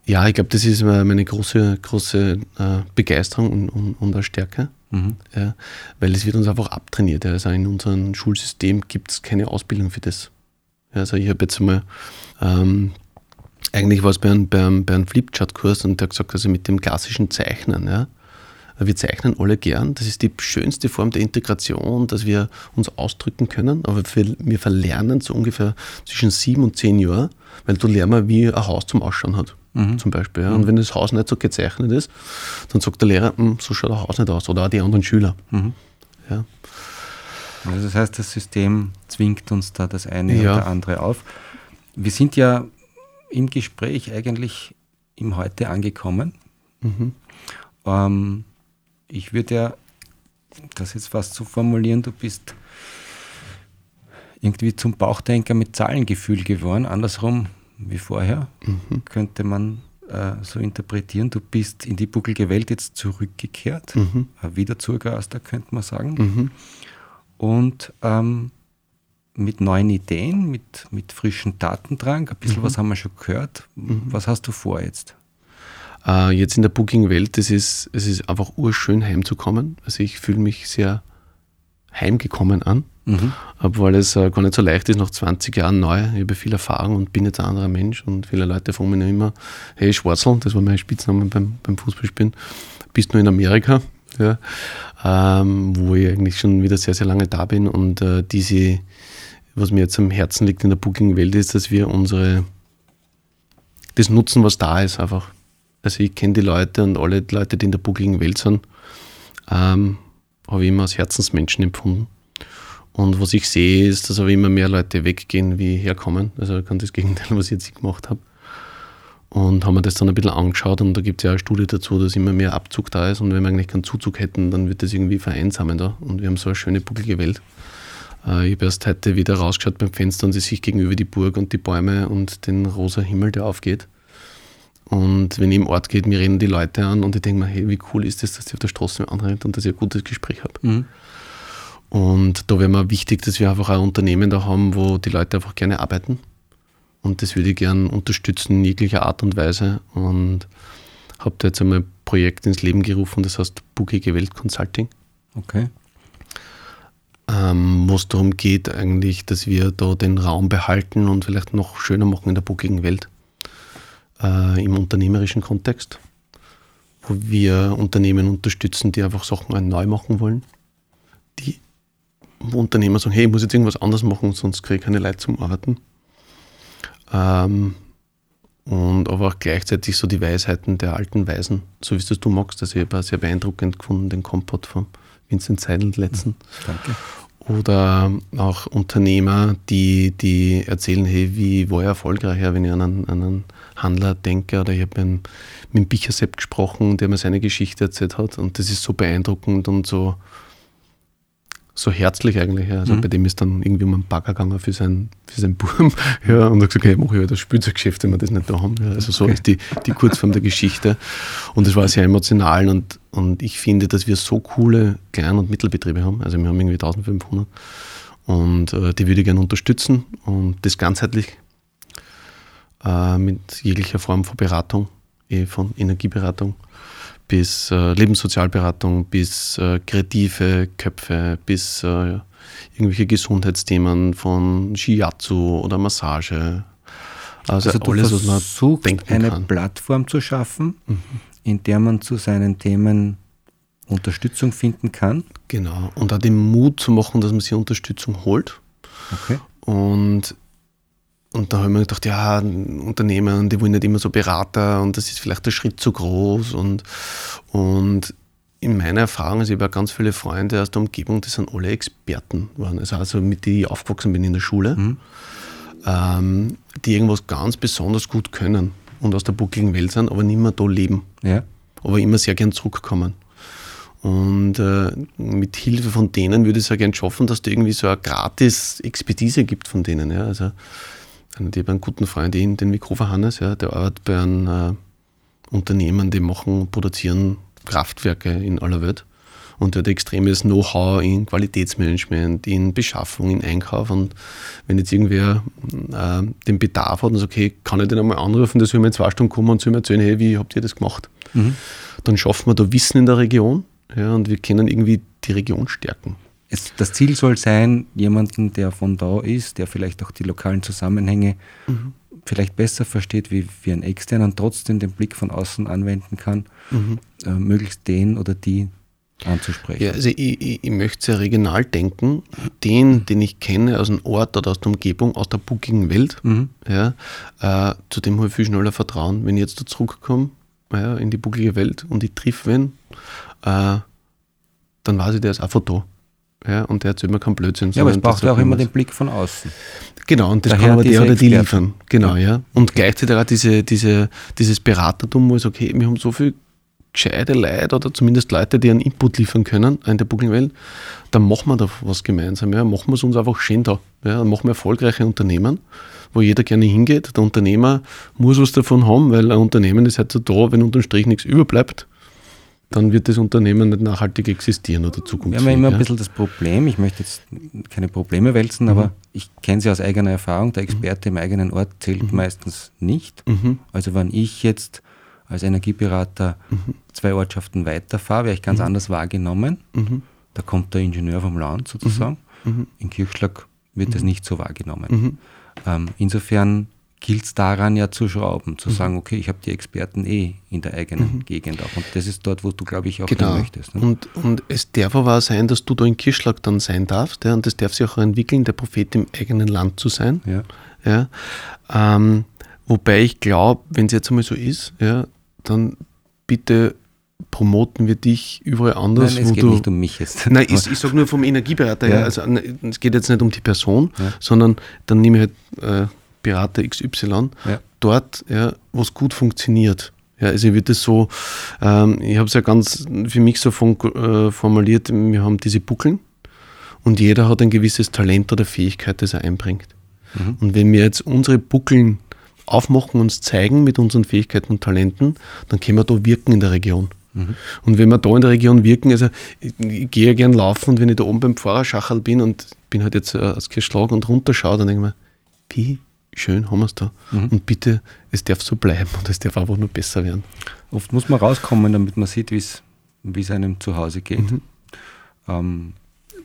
Ja, ich glaube, das ist meine große, große äh, Begeisterung und, und, und eine Stärke. Mhm. Ja, weil es wird uns einfach abtrainiert. Also in unserem Schulsystem gibt es keine Ausbildung für das. Also ich habe jetzt mal, ähm, eigentlich war es bei einem, bei einem, bei einem Flipchart-Kurs und der hat gesagt, also mit dem klassischen Zeichnen, ja, wir zeichnen alle gern. Das ist die schönste Form der Integration, dass wir uns ausdrücken können. Aber wir, wir verlernen so ungefähr zwischen sieben und zehn Jahren, weil du lernst, wie ein Haus zum Ausschauen hat. Mhm. Zum Beispiel. Ja. Und mhm. wenn das Haus nicht so gezeichnet ist, dann sagt der Lehrer, hm, so schaut das Haus nicht aus. Oder auch die anderen Schüler. Mhm. Ja. Also das heißt, das System zwingt uns da das eine ja. oder andere auf. Wir sind ja im Gespräch eigentlich im Heute angekommen. Mhm. Ähm, ich würde ja das jetzt fast so formulieren, du bist irgendwie zum Bauchdenker mit Zahlengefühl geworden, andersrum wie vorher, mhm. könnte man äh, so interpretieren. Du bist in die bucklige Welt jetzt zurückgekehrt, mhm. wieder Zurgaster, könnte man sagen. Mhm. Und ähm, mit neuen Ideen, mit, mit frischen Datendrang, ein bisschen mhm. was haben wir schon gehört. Mhm. Was hast du vor jetzt? Äh, jetzt in der Booking-Welt, es ist, es ist einfach urschön heimzukommen. Also ich fühle mich sehr heimgekommen an, mhm. obwohl es äh, gar nicht so leicht ist, nach 20 Jahren neu. Ich habe viel Erfahrung und bin jetzt ein anderer Mensch und viele Leute fragen mich immer, hey Schwarzel, das war mein Spitzname beim, beim Fußballspielen, bist du in Amerika? Ja, ähm, wo ich eigentlich schon wieder sehr, sehr lange da bin und äh, diese, was mir jetzt am Herzen liegt in der Booking-Welt, ist, dass wir unsere, das nutzen, was da ist, einfach. Also ich kenne die Leute und alle Leute, die in der Booking-Welt sind, ähm, habe ich immer als Herzensmenschen empfunden. Und was ich sehe, ist, dass aber immer mehr Leute weggehen, wie herkommen. Also ganz das Gegenteil, was ich jetzt gemacht habe. Und haben wir das dann ein bisschen angeschaut und da gibt es ja eine Studie dazu, dass immer mehr Abzug da ist und wenn wir eigentlich keinen Zuzug hätten, dann wird das irgendwie vereinsamen da. Und wir haben so eine schöne, bucklige Welt. Äh, ich habe erst heute wieder rausgeschaut beim Fenster und ich sehe gegenüber die Burg und die Bäume und den rosa Himmel, der aufgeht. Und wenn ich im Ort geht, mir reden die Leute an und ich denke mir, hey, wie cool ist das, dass ich auf der Straße anrennt und dass ich ein gutes Gespräch habe. Mhm. Und da wäre mir wichtig, dass wir einfach ein Unternehmen da haben, wo die Leute einfach gerne arbeiten. Und das würde ich gerne unterstützen in jeglicher Art und Weise. Und habe da jetzt einmal ein Projekt ins Leben gerufen, das heißt Bugige Welt Consulting. Okay. Ähm, wo es darum geht, eigentlich, dass wir da den Raum behalten und vielleicht noch schöner machen in der bugigen Welt äh, im unternehmerischen Kontext, wo wir Unternehmen unterstützen, die einfach Sachen neu machen wollen. Die Unternehmer sagen, hey, ich muss jetzt irgendwas anderes machen, sonst kriege ich keine Leute zum Arbeiten. Ähm, und aber auch gleichzeitig so die Weisheiten der alten Weisen, so wie es das du magst. Also ich habe sehr beeindruckend gefunden, den Kompott von Vincent Seidel letzten. Danke oder auch Unternehmer, die, die erzählen, hey, wie war ich erfolgreicher, wenn ich an einen, einen Handler denke. Oder ich habe mit, mit Bichersepp gesprochen, der mir seine Geschichte erzählt hat. Und das ist so beeindruckend und so, so herzlich eigentlich. Also Mhm. bei dem ist dann irgendwie um einen Bagger gegangen für seinen, für seinen Buben. [laughs] Ja, und hat gesagt, hey, mach ich halt das Spielzeuggeschäft, wenn wir das nicht da haben. Ja, also so Okay. ist die, die Kurzform der Geschichte. Und es war sehr emotional und, und ich finde, dass wir so coole Klein- und Mittelbetriebe haben. Also wir haben irgendwie 1500 und äh, die würde ich gerne unterstützen und das ganzheitlich äh, mit jeglicher Form von Beratung, eh von Energieberatung bis äh, Lebenssozialberatung, bis äh, kreative Köpfe, bis äh, irgendwelche Gesundheitsthemen von Shiatsu oder Massage. Also, Also du alles, versuchst, eine kann. Mhm. Plattform zu schaffen, in der man zu seinen Themen Unterstützung finden kann. Genau. Und auch den Mut zu machen, dass man sich Unterstützung holt. Okay. Und, und da habe ich mir gedacht, ja, Unternehmen, die wollen nicht immer so Berater und das ist vielleicht der Schritt zu groß. Und, und in meiner Erfahrung, also ich habe ganz viele Freunde aus der Umgebung, die sind alle Experten waren. Also, also mit denen ich aufgewachsen bin in der Schule, ähm, die irgendwas ganz besonders gut können und aus der buckligen Welt sind, aber nicht mehr da leben Ja. aber immer sehr gern zurückkommen. Und äh, mit Hilfe von denen würde ich es ja gern schaffen, dass da irgendwie so eine gratis Expertise gibt von denen. Ja. Also, ich habe einen guten Freund, den, den Mikrofer Hannes, ja, der arbeitet bei einem äh, Unternehmen, die machen, produzieren Kraftwerke in aller Welt. Und der hat extremes Know-how in Qualitätsmanagement, in Beschaffung, in Einkauf. Und wenn jetzt irgendwer äh, den Bedarf hat und sagt, okay, kann ich den einmal anrufen, soll mir in zwei Stunden kommen und soll mir erzählen, hey, wie habt ihr das gemacht? Dann schaffen wir da Wissen in der Region ja, und wir können irgendwie die Region stärken. Es, das Ziel soll sein, jemanden, der von da ist, der vielleicht auch die lokalen Zusammenhänge Mhm. vielleicht besser versteht wie, wie ein externer und trotzdem den Blick von außen anwenden kann, Mhm. äh, möglichst den oder die anzusprechen. Ja, also ich, ich, ich möchte sehr regional denken. Den, den ich kenne aus dem Ort oder aus der Umgebung, aus der buckigen Welt, Mhm. ja, äh, zu dem habe ich viel schneller Vertrauen. Wenn ich jetzt da zurückkomme ja, in die bucklige Welt und ich triff wen, äh, dann weiß ich, der ist einfach da. Ja, und der erzählt mir keinen Blödsinn. Ja, aber es braucht ja auch immer den Blick von außen. Genau, und das Daher kann aber der oder die Experten. liefern. Genau, ja. Und gleichzeitig auch diese, diese, dieses Beratertum, wo ich sage, okay, wir haben so viel gescheite Leute oder zumindest Leute, die einen Input liefern können in der Buckelwelt, dann machen wir da was gemeinsam. Ja. Machen wir es uns einfach schön da. Ja. Dann machen wir erfolgreiche Unternehmen, wo jeder gerne hingeht. Der Unternehmer muss was davon haben, weil ein Unternehmen ist halt so da, wenn unterm Strich nichts überbleibt, dann wird das Unternehmen nicht nachhaltig existieren oder Wir zukunftsfähig. haben ja immer ein bisschen das Problem, ich möchte jetzt keine Probleme wälzen, Mhm. aber ich kenne sie aus eigener Erfahrung, der Experte im eigenen Ort zählt meistens nicht. Mhm. Also wenn ich jetzt als Energieberater zwei Ortschaften weiterfahre, wäre ich ganz anders wahrgenommen. Mhm. Da kommt der Ingenieur vom Land sozusagen. In Kirchschlag wird das nicht so wahrgenommen. Mhm. Ähm, insofern gilt es daran ja zu schrauben, zu sagen, okay, ich habe die Experten eh in der eigenen Gegend auch. Und das ist dort, wo du, glaube ich, auch Genau. möchtest. Ne? Und, und es darf aber auch sein, dass du da in Kirschlag dann sein darfst. Ja, und das darf sich auch entwickeln, der Prophet im eigenen Land zu sein. Ja. Ja, ähm, wobei ich glaube, wenn es jetzt einmal so ist, ja, dann bitte promoten wir dich überall anders. Nein, es geht nicht um mich jetzt. [laughs] Nein, ich, ich sage nur vom Energieberater her. Ja. Also, ne, es geht jetzt nicht um die Person, Ja. sondern dann nehme ich halt äh, Berater XY, Ja. dort, ja, wo es gut funktioniert. Ja, also ich würde so, ähm, ich habe es ja ganz für mich so von, äh, formuliert, wir haben diese Buckeln und jeder hat ein gewisses Talent oder Fähigkeit, das er einbringt. Mhm. Und wenn wir jetzt unsere Buckeln aufmachen, uns zeigen mit unseren Fähigkeiten und Talenten, dann können wir da wirken in der Region. Mhm. Und wenn wir da in der Region wirken, also ich, ich gehe ja gern laufen und wenn ich da oben beim Pfarrerschachel bin und bin halt jetzt äh, aus Kirschlag und runterschaue, dann denke ich mir, wie schön haben wir es da. Mhm. Und bitte, es darf so bleiben und es darf einfach nur besser werden. Oft muss man rauskommen, damit man sieht, wie es einem zu Hause geht. Mhm. Ähm,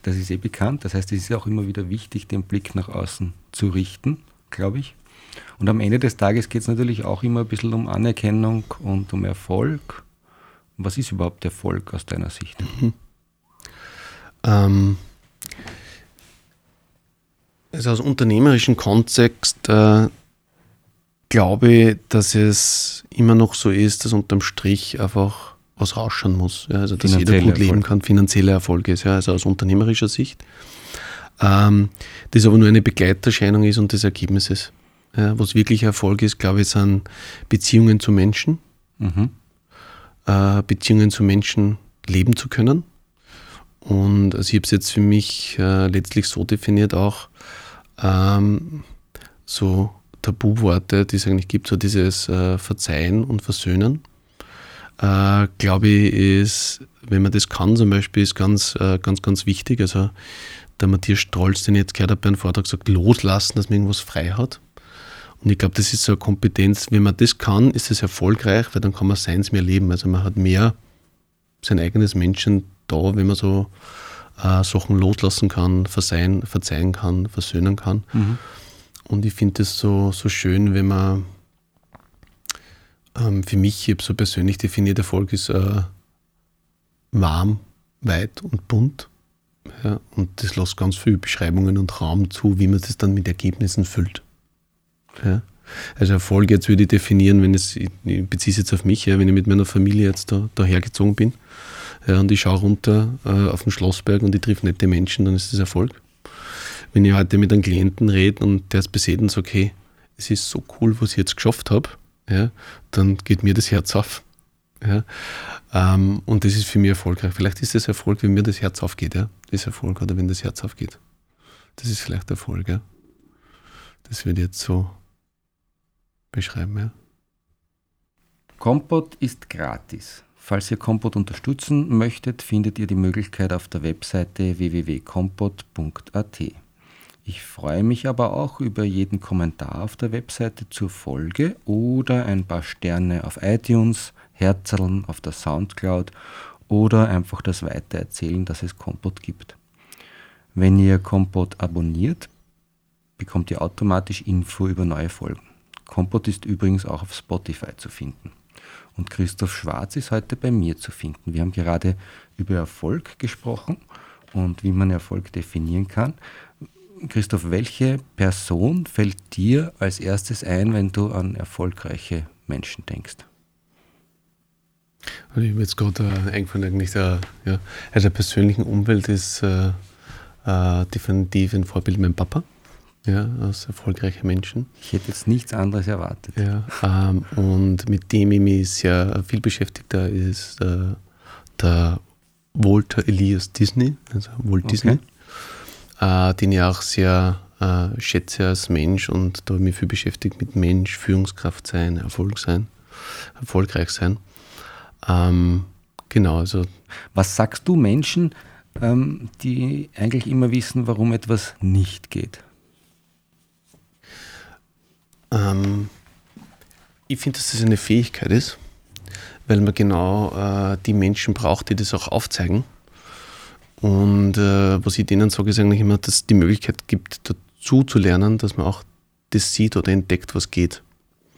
das ist eh bekannt. Das heißt, es ist auch immer wieder wichtig, den Blick nach außen zu richten, glaube ich. Und am Ende des Tages geht es natürlich auch immer ein bisschen um Anerkennung und um Erfolg. Was ist überhaupt Erfolg aus deiner Sicht? Ähm, also aus unternehmerischen Kontext äh, glaube ich, dass es immer noch so ist, dass unterm Strich einfach was rausschauen muss. Ja, also dass jeder gut leben Erfolg. kann, finanzieller Erfolg ist, ja, also aus unternehmerischer Sicht. Ähm, das aber nur eine Begleiterscheinung ist und das Ergebnis ist. Ja, was wirklich Erfolg ist, glaube ich, sind Beziehungen zu Menschen, Mhm. äh, Beziehungen zu Menschen leben zu können Und also ich habe es jetzt für mich äh, letztlich so definiert auch, ähm, so Tabuworte, die es eigentlich gibt, so dieses äh, Verzeihen und Versöhnen, äh, glaube ich, ist, wenn man das kann zum Beispiel, ist ganz, äh, ganz, ganz wichtig. Also der Matthias Strolz, den ich jetzt gehört habe bei einem Vortrag, sagt, loslassen, dass man irgendwas frei hat. Und ich glaube, das ist so eine Kompetenz, wenn man das kann, ist es erfolgreich, weil dann kann man seins mehr leben. Also man hat mehr sein eigenes Menschen da, wenn man so äh, Sachen loslassen kann, verzeihen, verzeihen kann, versöhnen kann. Mhm. Und ich finde es so, so schön, wenn man ähm, für mich, ich habe so persönlich definiert, Erfolg ist äh, warm, weit und bunt. Ja, und das lässt ganz viele Beschreibungen und Raum zu, wie man das dann mit Ergebnissen füllt. Ja. Also Erfolg jetzt würde ich definieren, wenn es, ich beziehe es jetzt auf mich, ja, wenn ich mit meiner Familie jetzt da, dahergezogen bin ja, und ich schaue runter äh, auf den Schlossberg und ich triff nette Menschen, dann ist das Erfolg. Wenn ich heute mit einem Klienten rede und der ist beseelt und sagt, okay, es ist so cool, was ich jetzt geschafft habe, ja, dann geht mir das Herz auf. Ja. Ähm, und das ist für mich erfolgreich. Vielleicht ist das Erfolg, wenn mir das Herz aufgeht, ja. Das Erfolg, oder wenn das Herz aufgeht. Das ist vielleicht Erfolg, ja. Das wird jetzt so beschreiben, ja. Kompott ist gratis. Falls ihr Kompott unterstützen möchtet, findet ihr die Möglichkeit auf der Webseite www.kompott.at. Ich freue mich aber auch über jeden Kommentar auf der Webseite zur Folge oder ein paar Sterne auf iTunes, Herzerln auf der Soundcloud oder einfach das Weitererzählen, dass es Kompott gibt. Wenn ihr Kompott abonniert, bekommt ihr automatisch Info über neue Folgen. Kompott ist übrigens auch auf Spotify zu finden. Und Christoph Schwarz ist heute bei mir zu finden. Wir haben gerade über Erfolg gesprochen und wie man Erfolg definieren kann. Christoph, welche Person fällt dir als erstes ein, wenn du an erfolgreiche Menschen denkst? Also ich habe jetzt gerade äh, eingefallen, eigentlich der, ja, also der persönlichen Umwelt ist äh, äh, definitiv ein Vorbild mein Papa, ja, aus erfolgreichen Menschen. Ich hätte jetzt nichts anderes erwartet. Ja, ähm, und mit dem ich mich sehr viel beschäftigt habe, ist äh, der Walter Elias Disney, also Walt okay. Disney äh, den ich auch sehr äh, schätze als Mensch und da habe ich mich viel beschäftigt mit Mensch, Führungskraft sein, Erfolg sein, erfolgreich sein. Ähm, genau, also. Was sagst du Menschen, ähm, die eigentlich immer wissen, warum etwas nicht geht? Ähm, ich finde, dass das eine Fähigkeit ist, weil man genau äh, die Menschen braucht, die das auch aufzeigen. Und äh, was ich denen sage, ist eigentlich immer, dass es die Möglichkeit gibt, dazu zu lernen, dass man auch das sieht oder entdeckt, was geht.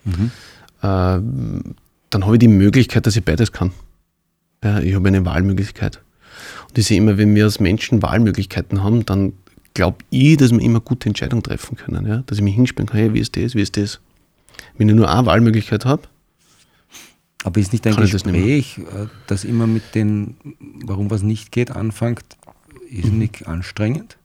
Mhm. Äh, dann habe ich die Möglichkeit, dass ich beides kann. Ich habe eine Wahlmöglichkeit. Und ich sehe immer, wenn wir als Menschen Wahlmöglichkeiten haben, dann glaube ich, dass wir immer gute Entscheidungen treffen können. Ja? Dass ich mich hinspielen kann, hey, wie ist das, wie ist das. Wenn ich nur eine Wahlmöglichkeit habe, aber ist nicht ein Gespräch, das, äh, das, immer mit den, warum was nicht geht, anfängt, ist mhm. nicht anstrengend?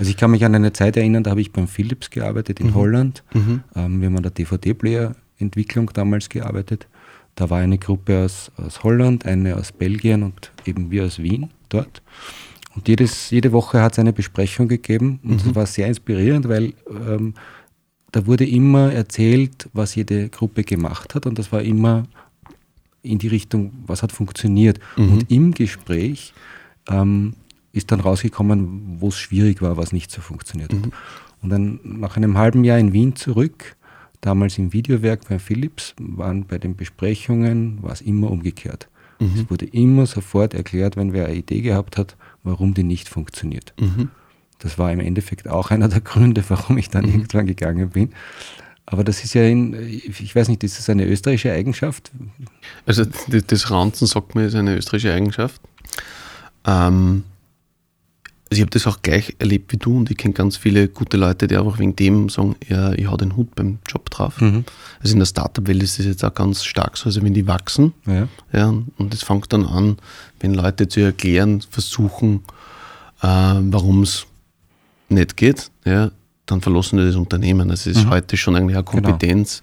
Also ich kann mich an eine Zeit erinnern, da habe ich beim Philips gearbeitet in mhm. Holland. Mhm. Ähm, wir haben an der DVD-Player-Entwicklung damals gearbeitet. Da war eine Gruppe aus, aus Holland, eine aus Belgien und eben wir aus Wien dort. Und jedes, jede Woche hat es eine Besprechung gegeben und es mhm. war sehr inspirierend, weil ähm, da wurde immer erzählt, was jede Gruppe gemacht hat und das war immer in die Richtung, was hat funktioniert. Mhm. Und im Gespräch ähm, ist dann rausgekommen, wo es schwierig war, was nicht so funktioniert hat. Mhm. Und dann nach einem halben Jahr in Wien zurück, damals im Videowerk bei Philips, waren bei den Besprechungen, war es immer umgekehrt. Mhm. Es wurde immer sofort erklärt, wenn wer eine Idee gehabt hat, warum die nicht funktioniert. Mhm. Das war im Endeffekt auch [laughs] einer der Gründe, warum ich dann mhm. irgendwann gegangen bin. Aber das ist ja, in, ich weiß nicht, ist das eine österreichische Eigenschaft? Also das Ranzen, sagt man, ist eine österreichische Eigenschaft. Ähm, also ich habe das auch gleich erlebt wie du und ich kenne ganz viele gute Leute, die einfach wegen dem sagen, ja, ich hau den Hut beim Job drauf. Mhm. Also in der Startup-Welt ist das jetzt auch ganz stark so, also wenn die wachsen, ja. ja und es fängt dann an, wenn Leute zu erklären versuchen, äh, warum es nicht geht, ja, dann verlassen die das Unternehmen. Es ist mhm. heute schon eigentlich eine genau. Kompetenz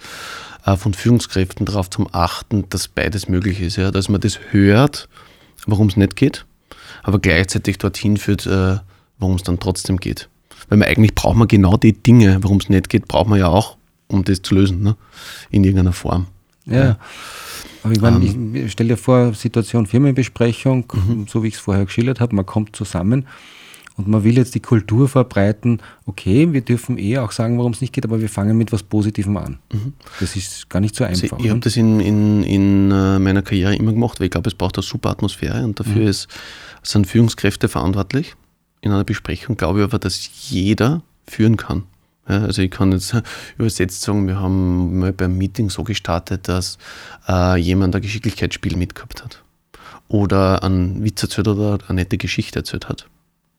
genau. von Führungskräften darauf zu achten, dass beides möglich ist. Ja? Dass man das hört, warum es nicht geht, aber gleichzeitig dorthin führt, äh, worum es dann trotzdem geht. Weil man eigentlich braucht man genau die Dinge, worum es nicht geht, braucht man ja auch, um das zu lösen, ne? in irgendeiner Form. Ja. ja. Aber ich, meine, ähm, ich stelle dir vor, Situation Firmenbesprechung, mhm. so wie ich es vorher geschildert habe, man kommt zusammen und man will jetzt die Kultur verbreiten, okay, wir dürfen eh auch sagen, warum es nicht geht, aber wir fangen mit was Positivem an. Mhm. Das ist gar nicht so einfach. Also ich habe das in, in, in äh, meiner Karriere immer gemacht, weil ich glaube, es braucht eine super Atmosphäre und dafür mhm. ist, sind Führungskräfte verantwortlich. In einer Besprechung glaube ich aber, dass jeder führen kann. Ja, also ich kann jetzt [laughs] übersetzt sagen, wir haben mal beim Meeting so gestartet, dass äh, jemand ein Geschicklichkeitsspiel mitgehabt hat. Oder einen Witz erzählt oder eine nette Geschichte erzählt hat.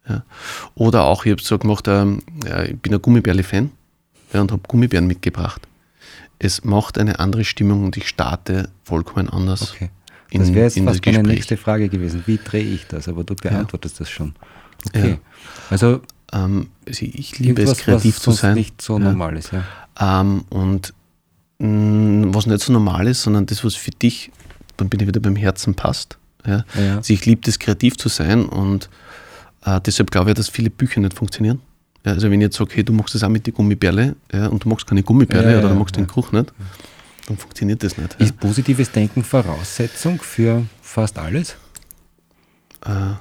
Ja. Oder auch, ich habe so gemacht, ähm, ja, ich bin ein Gummibärli-Fan ja, und habe Gummibären mitgebracht. Es macht eine andere Stimmung und ich starte vollkommen anders. Okay. In, das wäre jetzt fast meine nächste Frage gewesen. Wie drehe ich das? Aber du beantwortest das schon. Okay. Also, ähm, also, ich liebe es, kreativ zu sein. nicht so normal ist, ja. Ähm, und mh, mm, was nicht so normal ist, sondern das, was für dich, dann bin ich wieder beim Herzen passt. Ja. ja. Also ich liebe es, kreativ zu sein und äh, deshalb glaube ich, dass viele Bücher nicht funktionieren. Ja, also wenn ich jetzt sage, hey, du machst das auch mit den Gummibärle ja, und du magst keine Gummibärle ja, oder du magst den Kuch nicht, dann funktioniert das nicht. Ist positives Denken Voraussetzung für fast alles? Äh,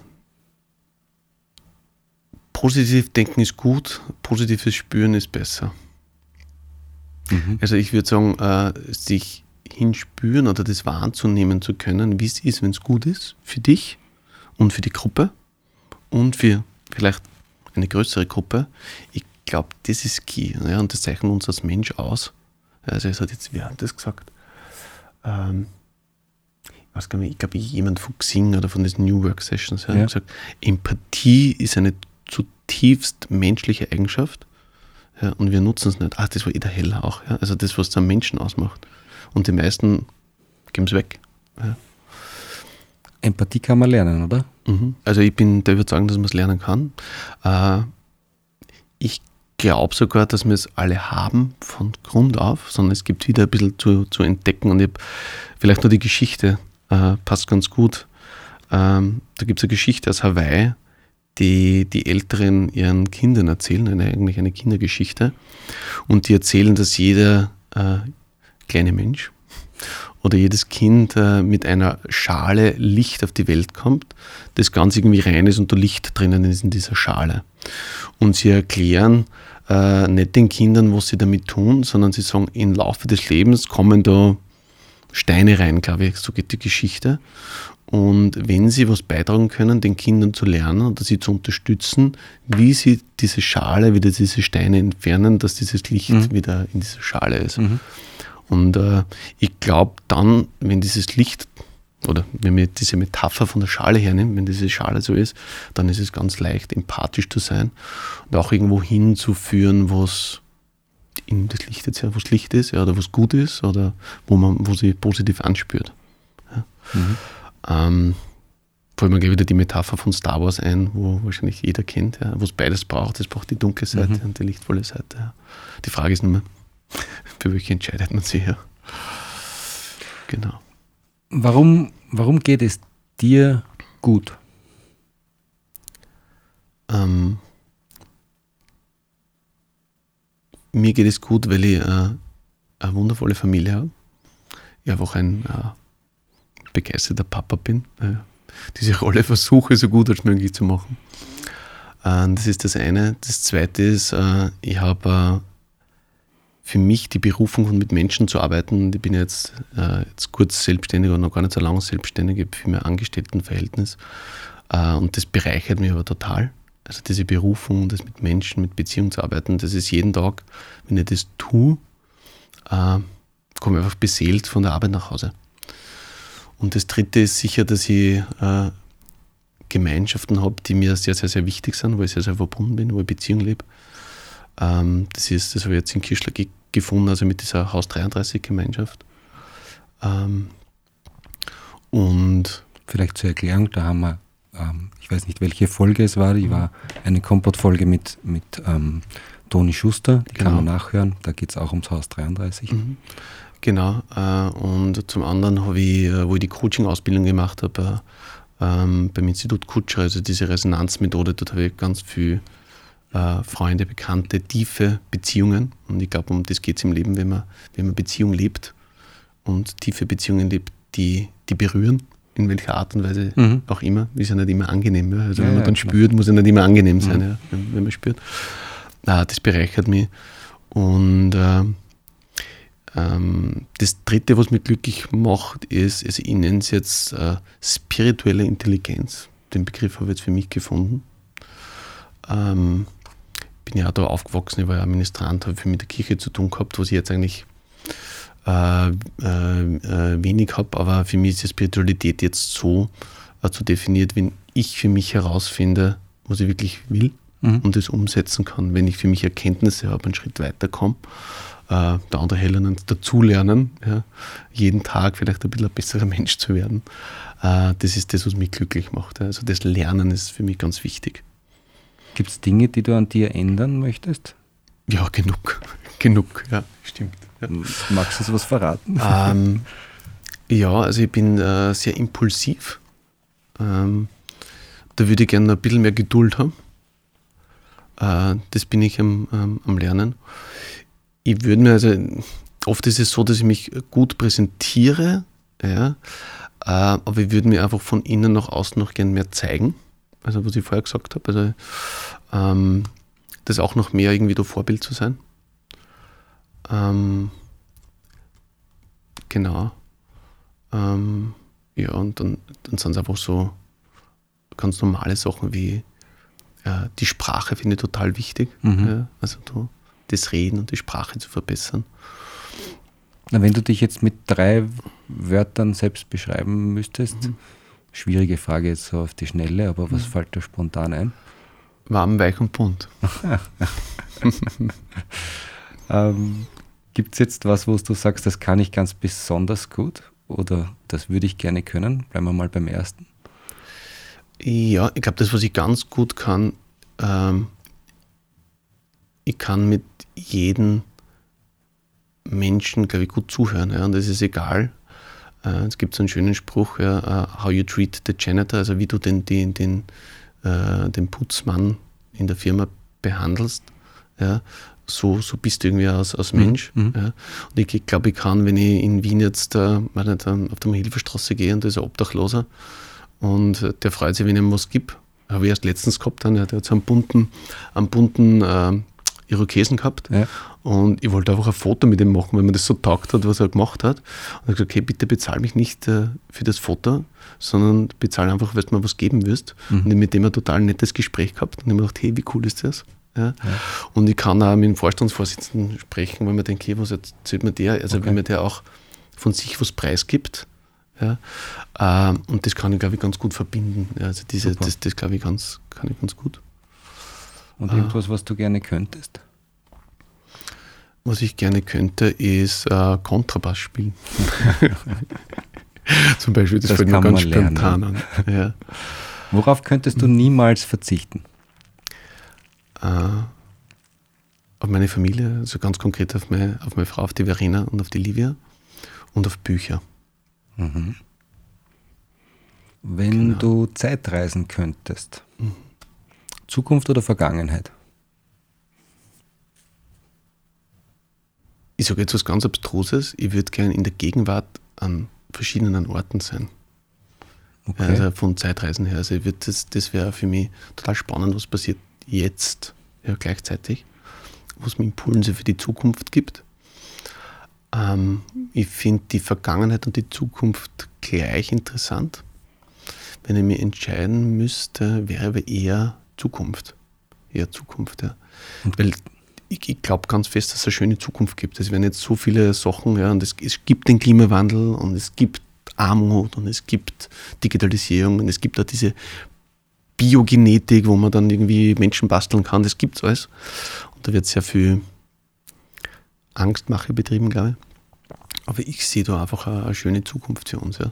positiv denken ist gut, positives Spüren ist besser. Mhm. Also ich würde sagen, äh, sich hinspüren oder das wahrzunehmen zu können, wie es ist, wenn es gut ist für dich und für die Gruppe und für vielleicht eine größere Gruppe. Ich glaube, das ist key. Ja, und das zeichnet uns als Mensch aus. Also es hat jetzt, wer hat das gesagt? Ähm, ich weiß gar nicht, ich glaube jemand von Xing oder von diesen New Work Sessions ja, ja. hat gesagt, Empathie ist eine zutiefst menschliche Eigenschaft. Ja, und wir nutzen es nicht. Ah, das war eh der Heller auch. Ja? Also das, was den Menschen ausmacht. Und die meisten geben es weg. Ja. Empathie kann man lernen, oder? Mhm. Also ich bin der Überzeugung, dass man es lernen kann. Äh, ich glaube sogar, dass wir es alle haben von Grund auf, sondern es gibt wieder ein bisschen zu, zu entdecken. Und ich vielleicht nur die Geschichte, äh, passt ganz gut. Ähm, da gibt es eine Geschichte aus Hawaii, die die Älteren ihren Kindern erzählen, eine, eigentlich eine Kindergeschichte. Und die erzählen, dass jeder äh, kleine Mensch oder jedes Kind äh, mit einer Schale Licht auf die Welt kommt, das ganz irgendwie rein ist und da Licht drinnen ist in dieser Schale. Und sie erklären äh, nicht den Kindern, was sie damit tun, sondern sie sagen, im Laufe des Lebens kommen da Steine rein, glaube ich, so geht die Geschichte. Und wenn sie was beitragen können, den Kindern zu lernen oder sie zu unterstützen, wie sie diese Schale, wieder diese Steine entfernen, dass dieses Licht mhm. wieder in dieser Schale ist. Mhm. Und äh, ich glaube dann, wenn dieses Licht, oder wenn wir diese Metapher von der Schale hernehmen, wenn diese Schale so ist, dann ist es ganz leicht, empathisch zu sein und auch irgendwo hinzuführen, was in das Licht jetzt ja, was Licht ist, ja, oder was gut ist, oder wo man, wo sie positiv anspürt. Ja. Mhm. Ähm, vor allem wieder die Metapher von Star Wars ein, wo wahrscheinlich jeder kennt, ja, wo es beides braucht. Es braucht die dunkle Seite mhm. und die lichtvolle Seite. Ja. Die Frage ist nur mehr, [laughs] für welche entscheidet man sich ja. Genau. Warum, warum geht es dir gut? Ähm, mir geht es gut, weil ich äh, eine wundervolle Familie habe. Ich einfach ein äh, begeisterter Papa bin. Äh, diese Rolle [laughs] versuche so gut als möglich zu machen. Äh, das ist das eine. Das zweite ist, äh, ich habe äh, für mich die Berufung, mit Menschen zu arbeiten. Ich bin jetzt, äh, jetzt kurz selbstständig und noch gar nicht so lange selbstständig, ich habe viel mehr Angestelltenverhältnis. Äh, und das bereichert mich aber total. Also diese Berufung, das mit Menschen, mit Beziehungen zu arbeiten, das ist jeden Tag, wenn ich das tue, äh, komme ich einfach beseelt von der Arbeit nach Hause. Und das Dritte ist sicher, dass ich äh, Gemeinschaften habe, die mir sehr, sehr, sehr wichtig sind, wo ich sehr, sehr verbunden bin, wo ich Beziehung lebe. Ähm, das ist, das habe ich jetzt in Kirschler gefunden, also mit dieser Haus 33 Gemeinschaft. Ähm, und vielleicht zur Erklärung, da haben wir, ähm, ich weiß nicht, welche Folge es war, die war eine Kompott-Folge mit, mit ähm, Toni Schuster, die genau. kann man nachhören, da geht es auch ums Haus 33. Mhm. Genau, äh, und zum anderen habe ich, äh, wo ich die Coaching-Ausbildung gemacht habe, ähm, beim Institut Kutscher, also diese Resonanzmethode, dort habe ich ganz viel äh, Freunde, Bekannte, tiefe Beziehungen. Und ich glaube, um das geht es im Leben, wenn man, wenn man Beziehung lebt und tiefe Beziehungen lebt, die, die berühren, in welcher Art und Weise mhm. auch immer, ist ja nicht immer angenehm. Ja? Also ja, wenn man dann spürt, muss ja nicht immer angenehm sein, mhm. ja, wenn, wenn, man spürt. Ah, das bereichert mich. Und äh, ähm, das Dritte, was mich glücklich macht, ist, also ich nenne es jetzt äh, spirituelle Intelligenz. Den Begriff habe ich jetzt für mich gefunden. Ähm, bin ja auch da aufgewachsen, ich war ja Ministrant, habe viel mit der Kirche zu tun gehabt, was ich jetzt eigentlich äh, äh, äh, wenig habe, aber für mich ist die Spiritualität jetzt so äh, zu definiert, wenn ich für mich herausfinde, was ich wirklich will mhm. und das umsetzen kann, wenn ich für mich Erkenntnisse habe, einen Schritt weiterkomme, äh, der andere Helen dazulernen, ja, jeden Tag vielleicht ein bisschen ein besserer Mensch zu werden. Äh, das ist das, was mich glücklich macht. Also das Lernen ist für mich ganz wichtig. Gibt es Dinge, die du an dir ändern möchtest? Ja, genug. genug, ja, stimmt. Ja. Magst du uns was verraten? Ähm, ja, also ich bin äh, sehr impulsiv. Ähm, da würde ich gerne ein bisschen mehr Geduld haben. Äh, das bin ich am, ähm, am Lernen. Ich würde mir also, oft ist es so, dass ich mich gut präsentiere, ja, äh, aber ich würde mir einfach von innen nach außen noch gerne mehr zeigen. Also, was ich vorher gesagt habe. Also, ähm, das auch noch mehr irgendwie der Vorbild zu sein. Ähm, genau. Ähm, ja, und dann, dann sind es einfach so ganz normale Sachen wie äh, die Sprache finde ich total wichtig. Mhm. Ja, also du, das Reden und die Sprache zu verbessern. Na, wenn du dich jetzt mit drei Wörtern selbst beschreiben müsstest, mhm. Schwierige Frage jetzt so auf die Schnelle, aber was mhm. fällt da spontan ein? Warm, weich und bunt. [laughs] [laughs] ähm, Gibt es jetzt was, wo du sagst, das kann ich ganz besonders gut oder das würde ich gerne können? Bleiben wir mal beim ersten. Ja, ich glaube, das, was ich ganz gut kann, ähm, ich kann mit jedem Menschen, glaube ich, gut zuhören. Ja, und das ist egal. Äh, es gibt so einen schönen Spruch, ja, uh, how you treat the janitor, also wie du den, den, den, äh, den Putzmann in der Firma behandelst. Ja, so, so bist du irgendwie als, als mhm. Mensch. Mhm. Ja. Und ich glaube, ich kann, wenn ich in Wien jetzt äh, nicht, auf der Hilfestraße gehe und da ist ein Obdachloser und der freut sich, wenn ich ihm was gibt. Habe ich erst letztens gehabt, dann, der hat so einen bunten, einen bunten äh, Irokesen gehabt. Ja. Und ich wollte einfach ein Foto mit ihm machen, weil mir das so taugt hat, was er gemacht hat. Und ich habe gesagt, okay, bitte bezahl mich nicht äh, für das Foto, sondern bezahl einfach, weil du mir was geben wirst. Mhm. Und mit dem ein total nettes Gespräch gehabt. Und ich habe mir gedacht, hey, wie cool ist das? Ja. Ja. Und ich kann auch mit dem Vorstandsvorsitzenden sprechen, weil man denkt, hey, was erzählt mir der? Also okay. wenn mir der auch von sich was preisgibt. Ja. Ähm, und das kann ich, glaube ich, ganz gut verbinden. Ja, also diese, das, das glaube ich, ganz, kann ich ganz gut. Und irgendwas, was du gerne könntest? Was ich gerne könnte, ist äh, Kontrabass spielen. [laughs] Zum Beispiel, das, das fällt mir ganz spontan an. Ja. Worauf könntest du niemals verzichten? äh, auf meine Familie, also ganz konkret auf meine, auf meine Frau, auf die Verena und auf die Livia und auf Bücher. Mhm. Wenn genau. du Zeitreisen könntest, mhm. Zukunft oder Vergangenheit? Ich sage jetzt was ganz Abstruses. Ich würde gerne in der Gegenwart an verschiedenen Orten sein. Okay. Also von Zeitreisen her. Also das, das wäre für mich total spannend, was passiert jetzt ja, gleichzeitig, was mir Impulse für die Zukunft gibt. Ähm, ich finde die Vergangenheit und die Zukunft gleich interessant. Wenn ich mich entscheiden müsste, wäre aber eher Zukunft. Eher Zukunft, ja. Und Weil ich, glaube ganz fest, dass es eine schöne Zukunft gibt. Es werden jetzt so viele Sachen, ja, und es, es gibt den Klimawandel und es gibt Armut und es gibt Digitalisierung und es gibt auch diese Biogenetik, wo man dann irgendwie Menschen basteln kann, das gibt es alles. Und da wird sehr viel Angstmache betrieben, glaube ich. Aber ich sehe da einfach eine, eine schöne Zukunft für uns, ja.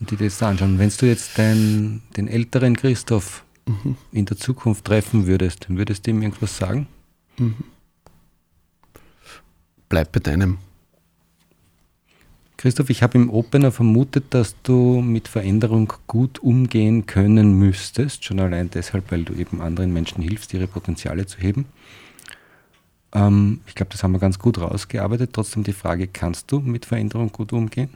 Und die das anschauen. Wenn du jetzt den, den älteren Christoph mhm. in der Zukunft treffen würdest, würdest du ihm irgendwas sagen? Mhm. Bleib bei deinem. Christoph, ich habe im Opener vermutet, dass du mit Veränderung gut umgehen können müsstest, schon allein deshalb, weil du eben anderen Menschen hilfst, ihre Potenziale zu heben. Ähm, ich glaube, das haben wir ganz gut rausgearbeitet. Trotzdem die Frage, kannst du mit Veränderung gut umgehen?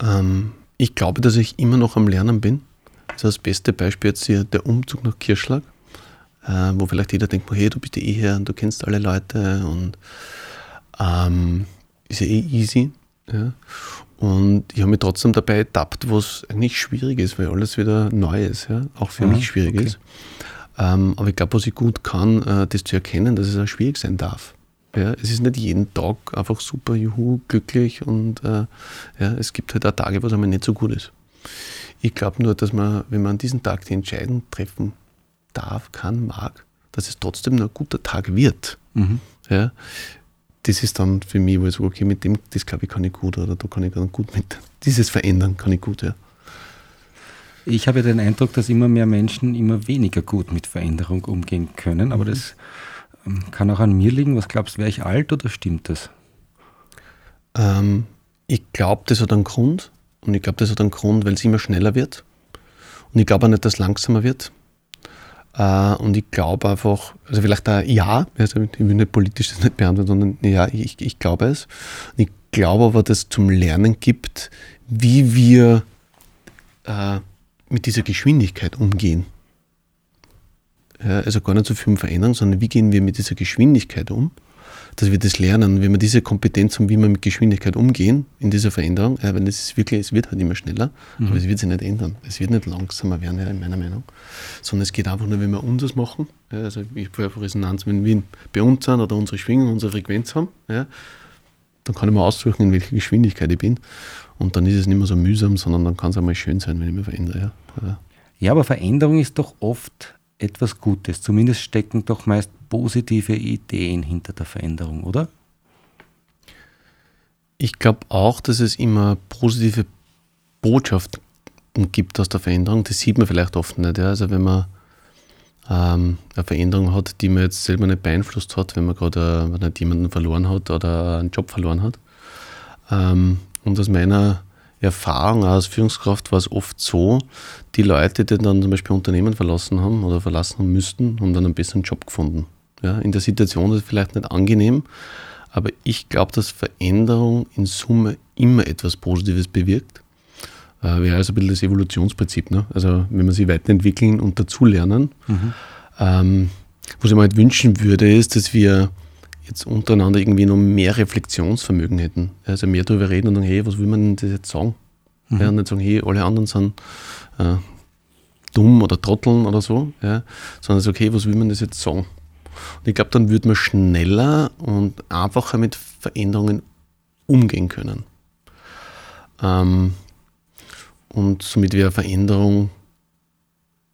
Ähm, ich glaube, dass ich immer noch am Lernen bin. Also das beste Beispiel jetzt hier der Umzug nach Kirschlag, äh, wo vielleicht jeder denkt, hey, du bist ja eh her und du kennst alle Leute und ähm, ist ja eh easy. Ja. Und ich habe mich trotzdem dabei ertappt, wo es eigentlich schwierig ist, weil alles wieder neu ist, ja? auch für ja, mich schwierig okay. ist. Ähm, aber ich glaube, was ich gut kann, äh, das zu erkennen, dass es auch schwierig sein darf. Ja, es ist nicht jeden Tag einfach super, juhu, glücklich und äh, ja, es gibt halt auch Tage, wo es einmal nicht so gut ist. Ich glaube nur, dass man, wenn man an diesem Tag die Entscheidung treffen darf, kann, mag, dass es trotzdem nur ein guter Tag wird. Mhm. Ja, das ist dann für mich, wo ich sage, okay, mit dem, das glaube ich, kann ich gut oder da kann ich dann gut mit. Dieses Verändern kann ich gut, ja. Ich habe ja den Eindruck, dass immer mehr Menschen immer weniger gut mit Veränderung umgehen können, aber mhm. das ähm, kann auch an mir liegen. Was glaubst du, wäre ich alt oder stimmt das? Ähm, ich glaube, das hat einen Grund und ich glaube, das hat einen Grund, weil es immer schneller wird und ich glaube auch nicht, dass es langsamer wird. Uh, und ich glaube einfach, also vielleicht ein Ja, also ich will nicht politisch das nicht beantworten, sondern ja, ich, ich glaube es. Und ich glaube aber, dass es zum Lernen gibt, wie wir uh, mit dieser Geschwindigkeit umgehen. Ja, also gar nicht so viel Veränderung, sondern wie gehen wir mit dieser Geschwindigkeit um dass wir das lernen, wenn wir diese Kompetenz haben, wie wir mit Geschwindigkeit umgehen in dieser Veränderung, ja, weil das ist wirklich, es wird halt immer schneller, mhm. aber es wird sich nicht ändern. Es wird nicht langsamer werden, in meiner Meinung. Sondern es geht einfach nur, wenn wir unseres machen. Ja, also ich auf Resonanz, wenn wir bei uns sind oder unsere Schwingung, unsere Frequenz haben, ja, dann kann ich mir aussuchen, in welcher Geschwindigkeit ich bin. Und dann ist es nicht mehr so mühsam, sondern dann kann es einmal schön sein, wenn ich mich verändere. Ja, ja aber Veränderung ist doch oft etwas Gutes. Zumindest stecken doch meist positive Ideen hinter der Veränderung, oder? Ich glaube auch, dass es immer positive Botschaften gibt aus der Veränderung. Das sieht man vielleicht oft nicht. Ja? Also wenn man ähm, eine Veränderung hat, die man jetzt selber nicht beeinflusst hat, wenn man gerade äh, jemanden verloren hat oder einen Job verloren hat. Ähm, und aus meiner Erfahrung als Führungskraft war es oft so, die Leute, die dann zum Beispiel Unternehmen verlassen haben oder verlassen müssten, haben dann einen besseren Job gefunden. Ja, in der Situation ist es vielleicht nicht angenehm, aber ich glaube, dass Veränderung in Summe immer etwas Positives bewirkt. Äh, wäre also ein bisschen das Evolutionsprinzip. Ne? Also wenn man sich weiterentwickeln und dazulernen. Mhm. Ähm, was ich mir halt wünschen würde, ist, dass wir jetzt untereinander irgendwie noch mehr Reflexionsvermögen hätten. Also mehr darüber reden und sagen, hey, was will man denn das jetzt sagen? Mhm. Ja, und nicht sagen, hey, alle anderen sind äh, dumm oder trotteln oder so, ja, sondern so, okay, was will man das jetzt sagen? Und ich glaube, dann würde man schneller und einfacher mit Veränderungen umgehen können. Ähm, und somit wäre Veränderung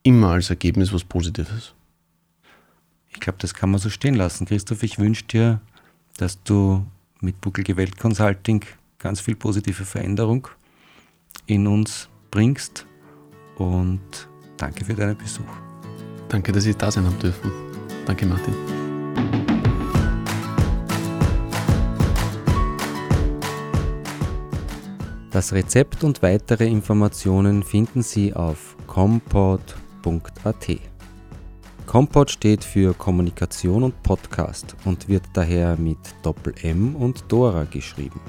immer als Ergebnis was Positives. Ich glaube, das kann man so stehen lassen. Christoph, ich wünsche dir, dass du mit Buckelge Welt Consulting ganz viel positive Veränderung in uns bringst und danke für deinen Besuch. Danke, dass ich da sein habe dürfen. Danke, Martin. Das Rezept und weitere Informationen finden Sie auf compod.at. Compod steht für Kommunikation und Podcast und wird daher mit Doppel M und Dora geschrieben.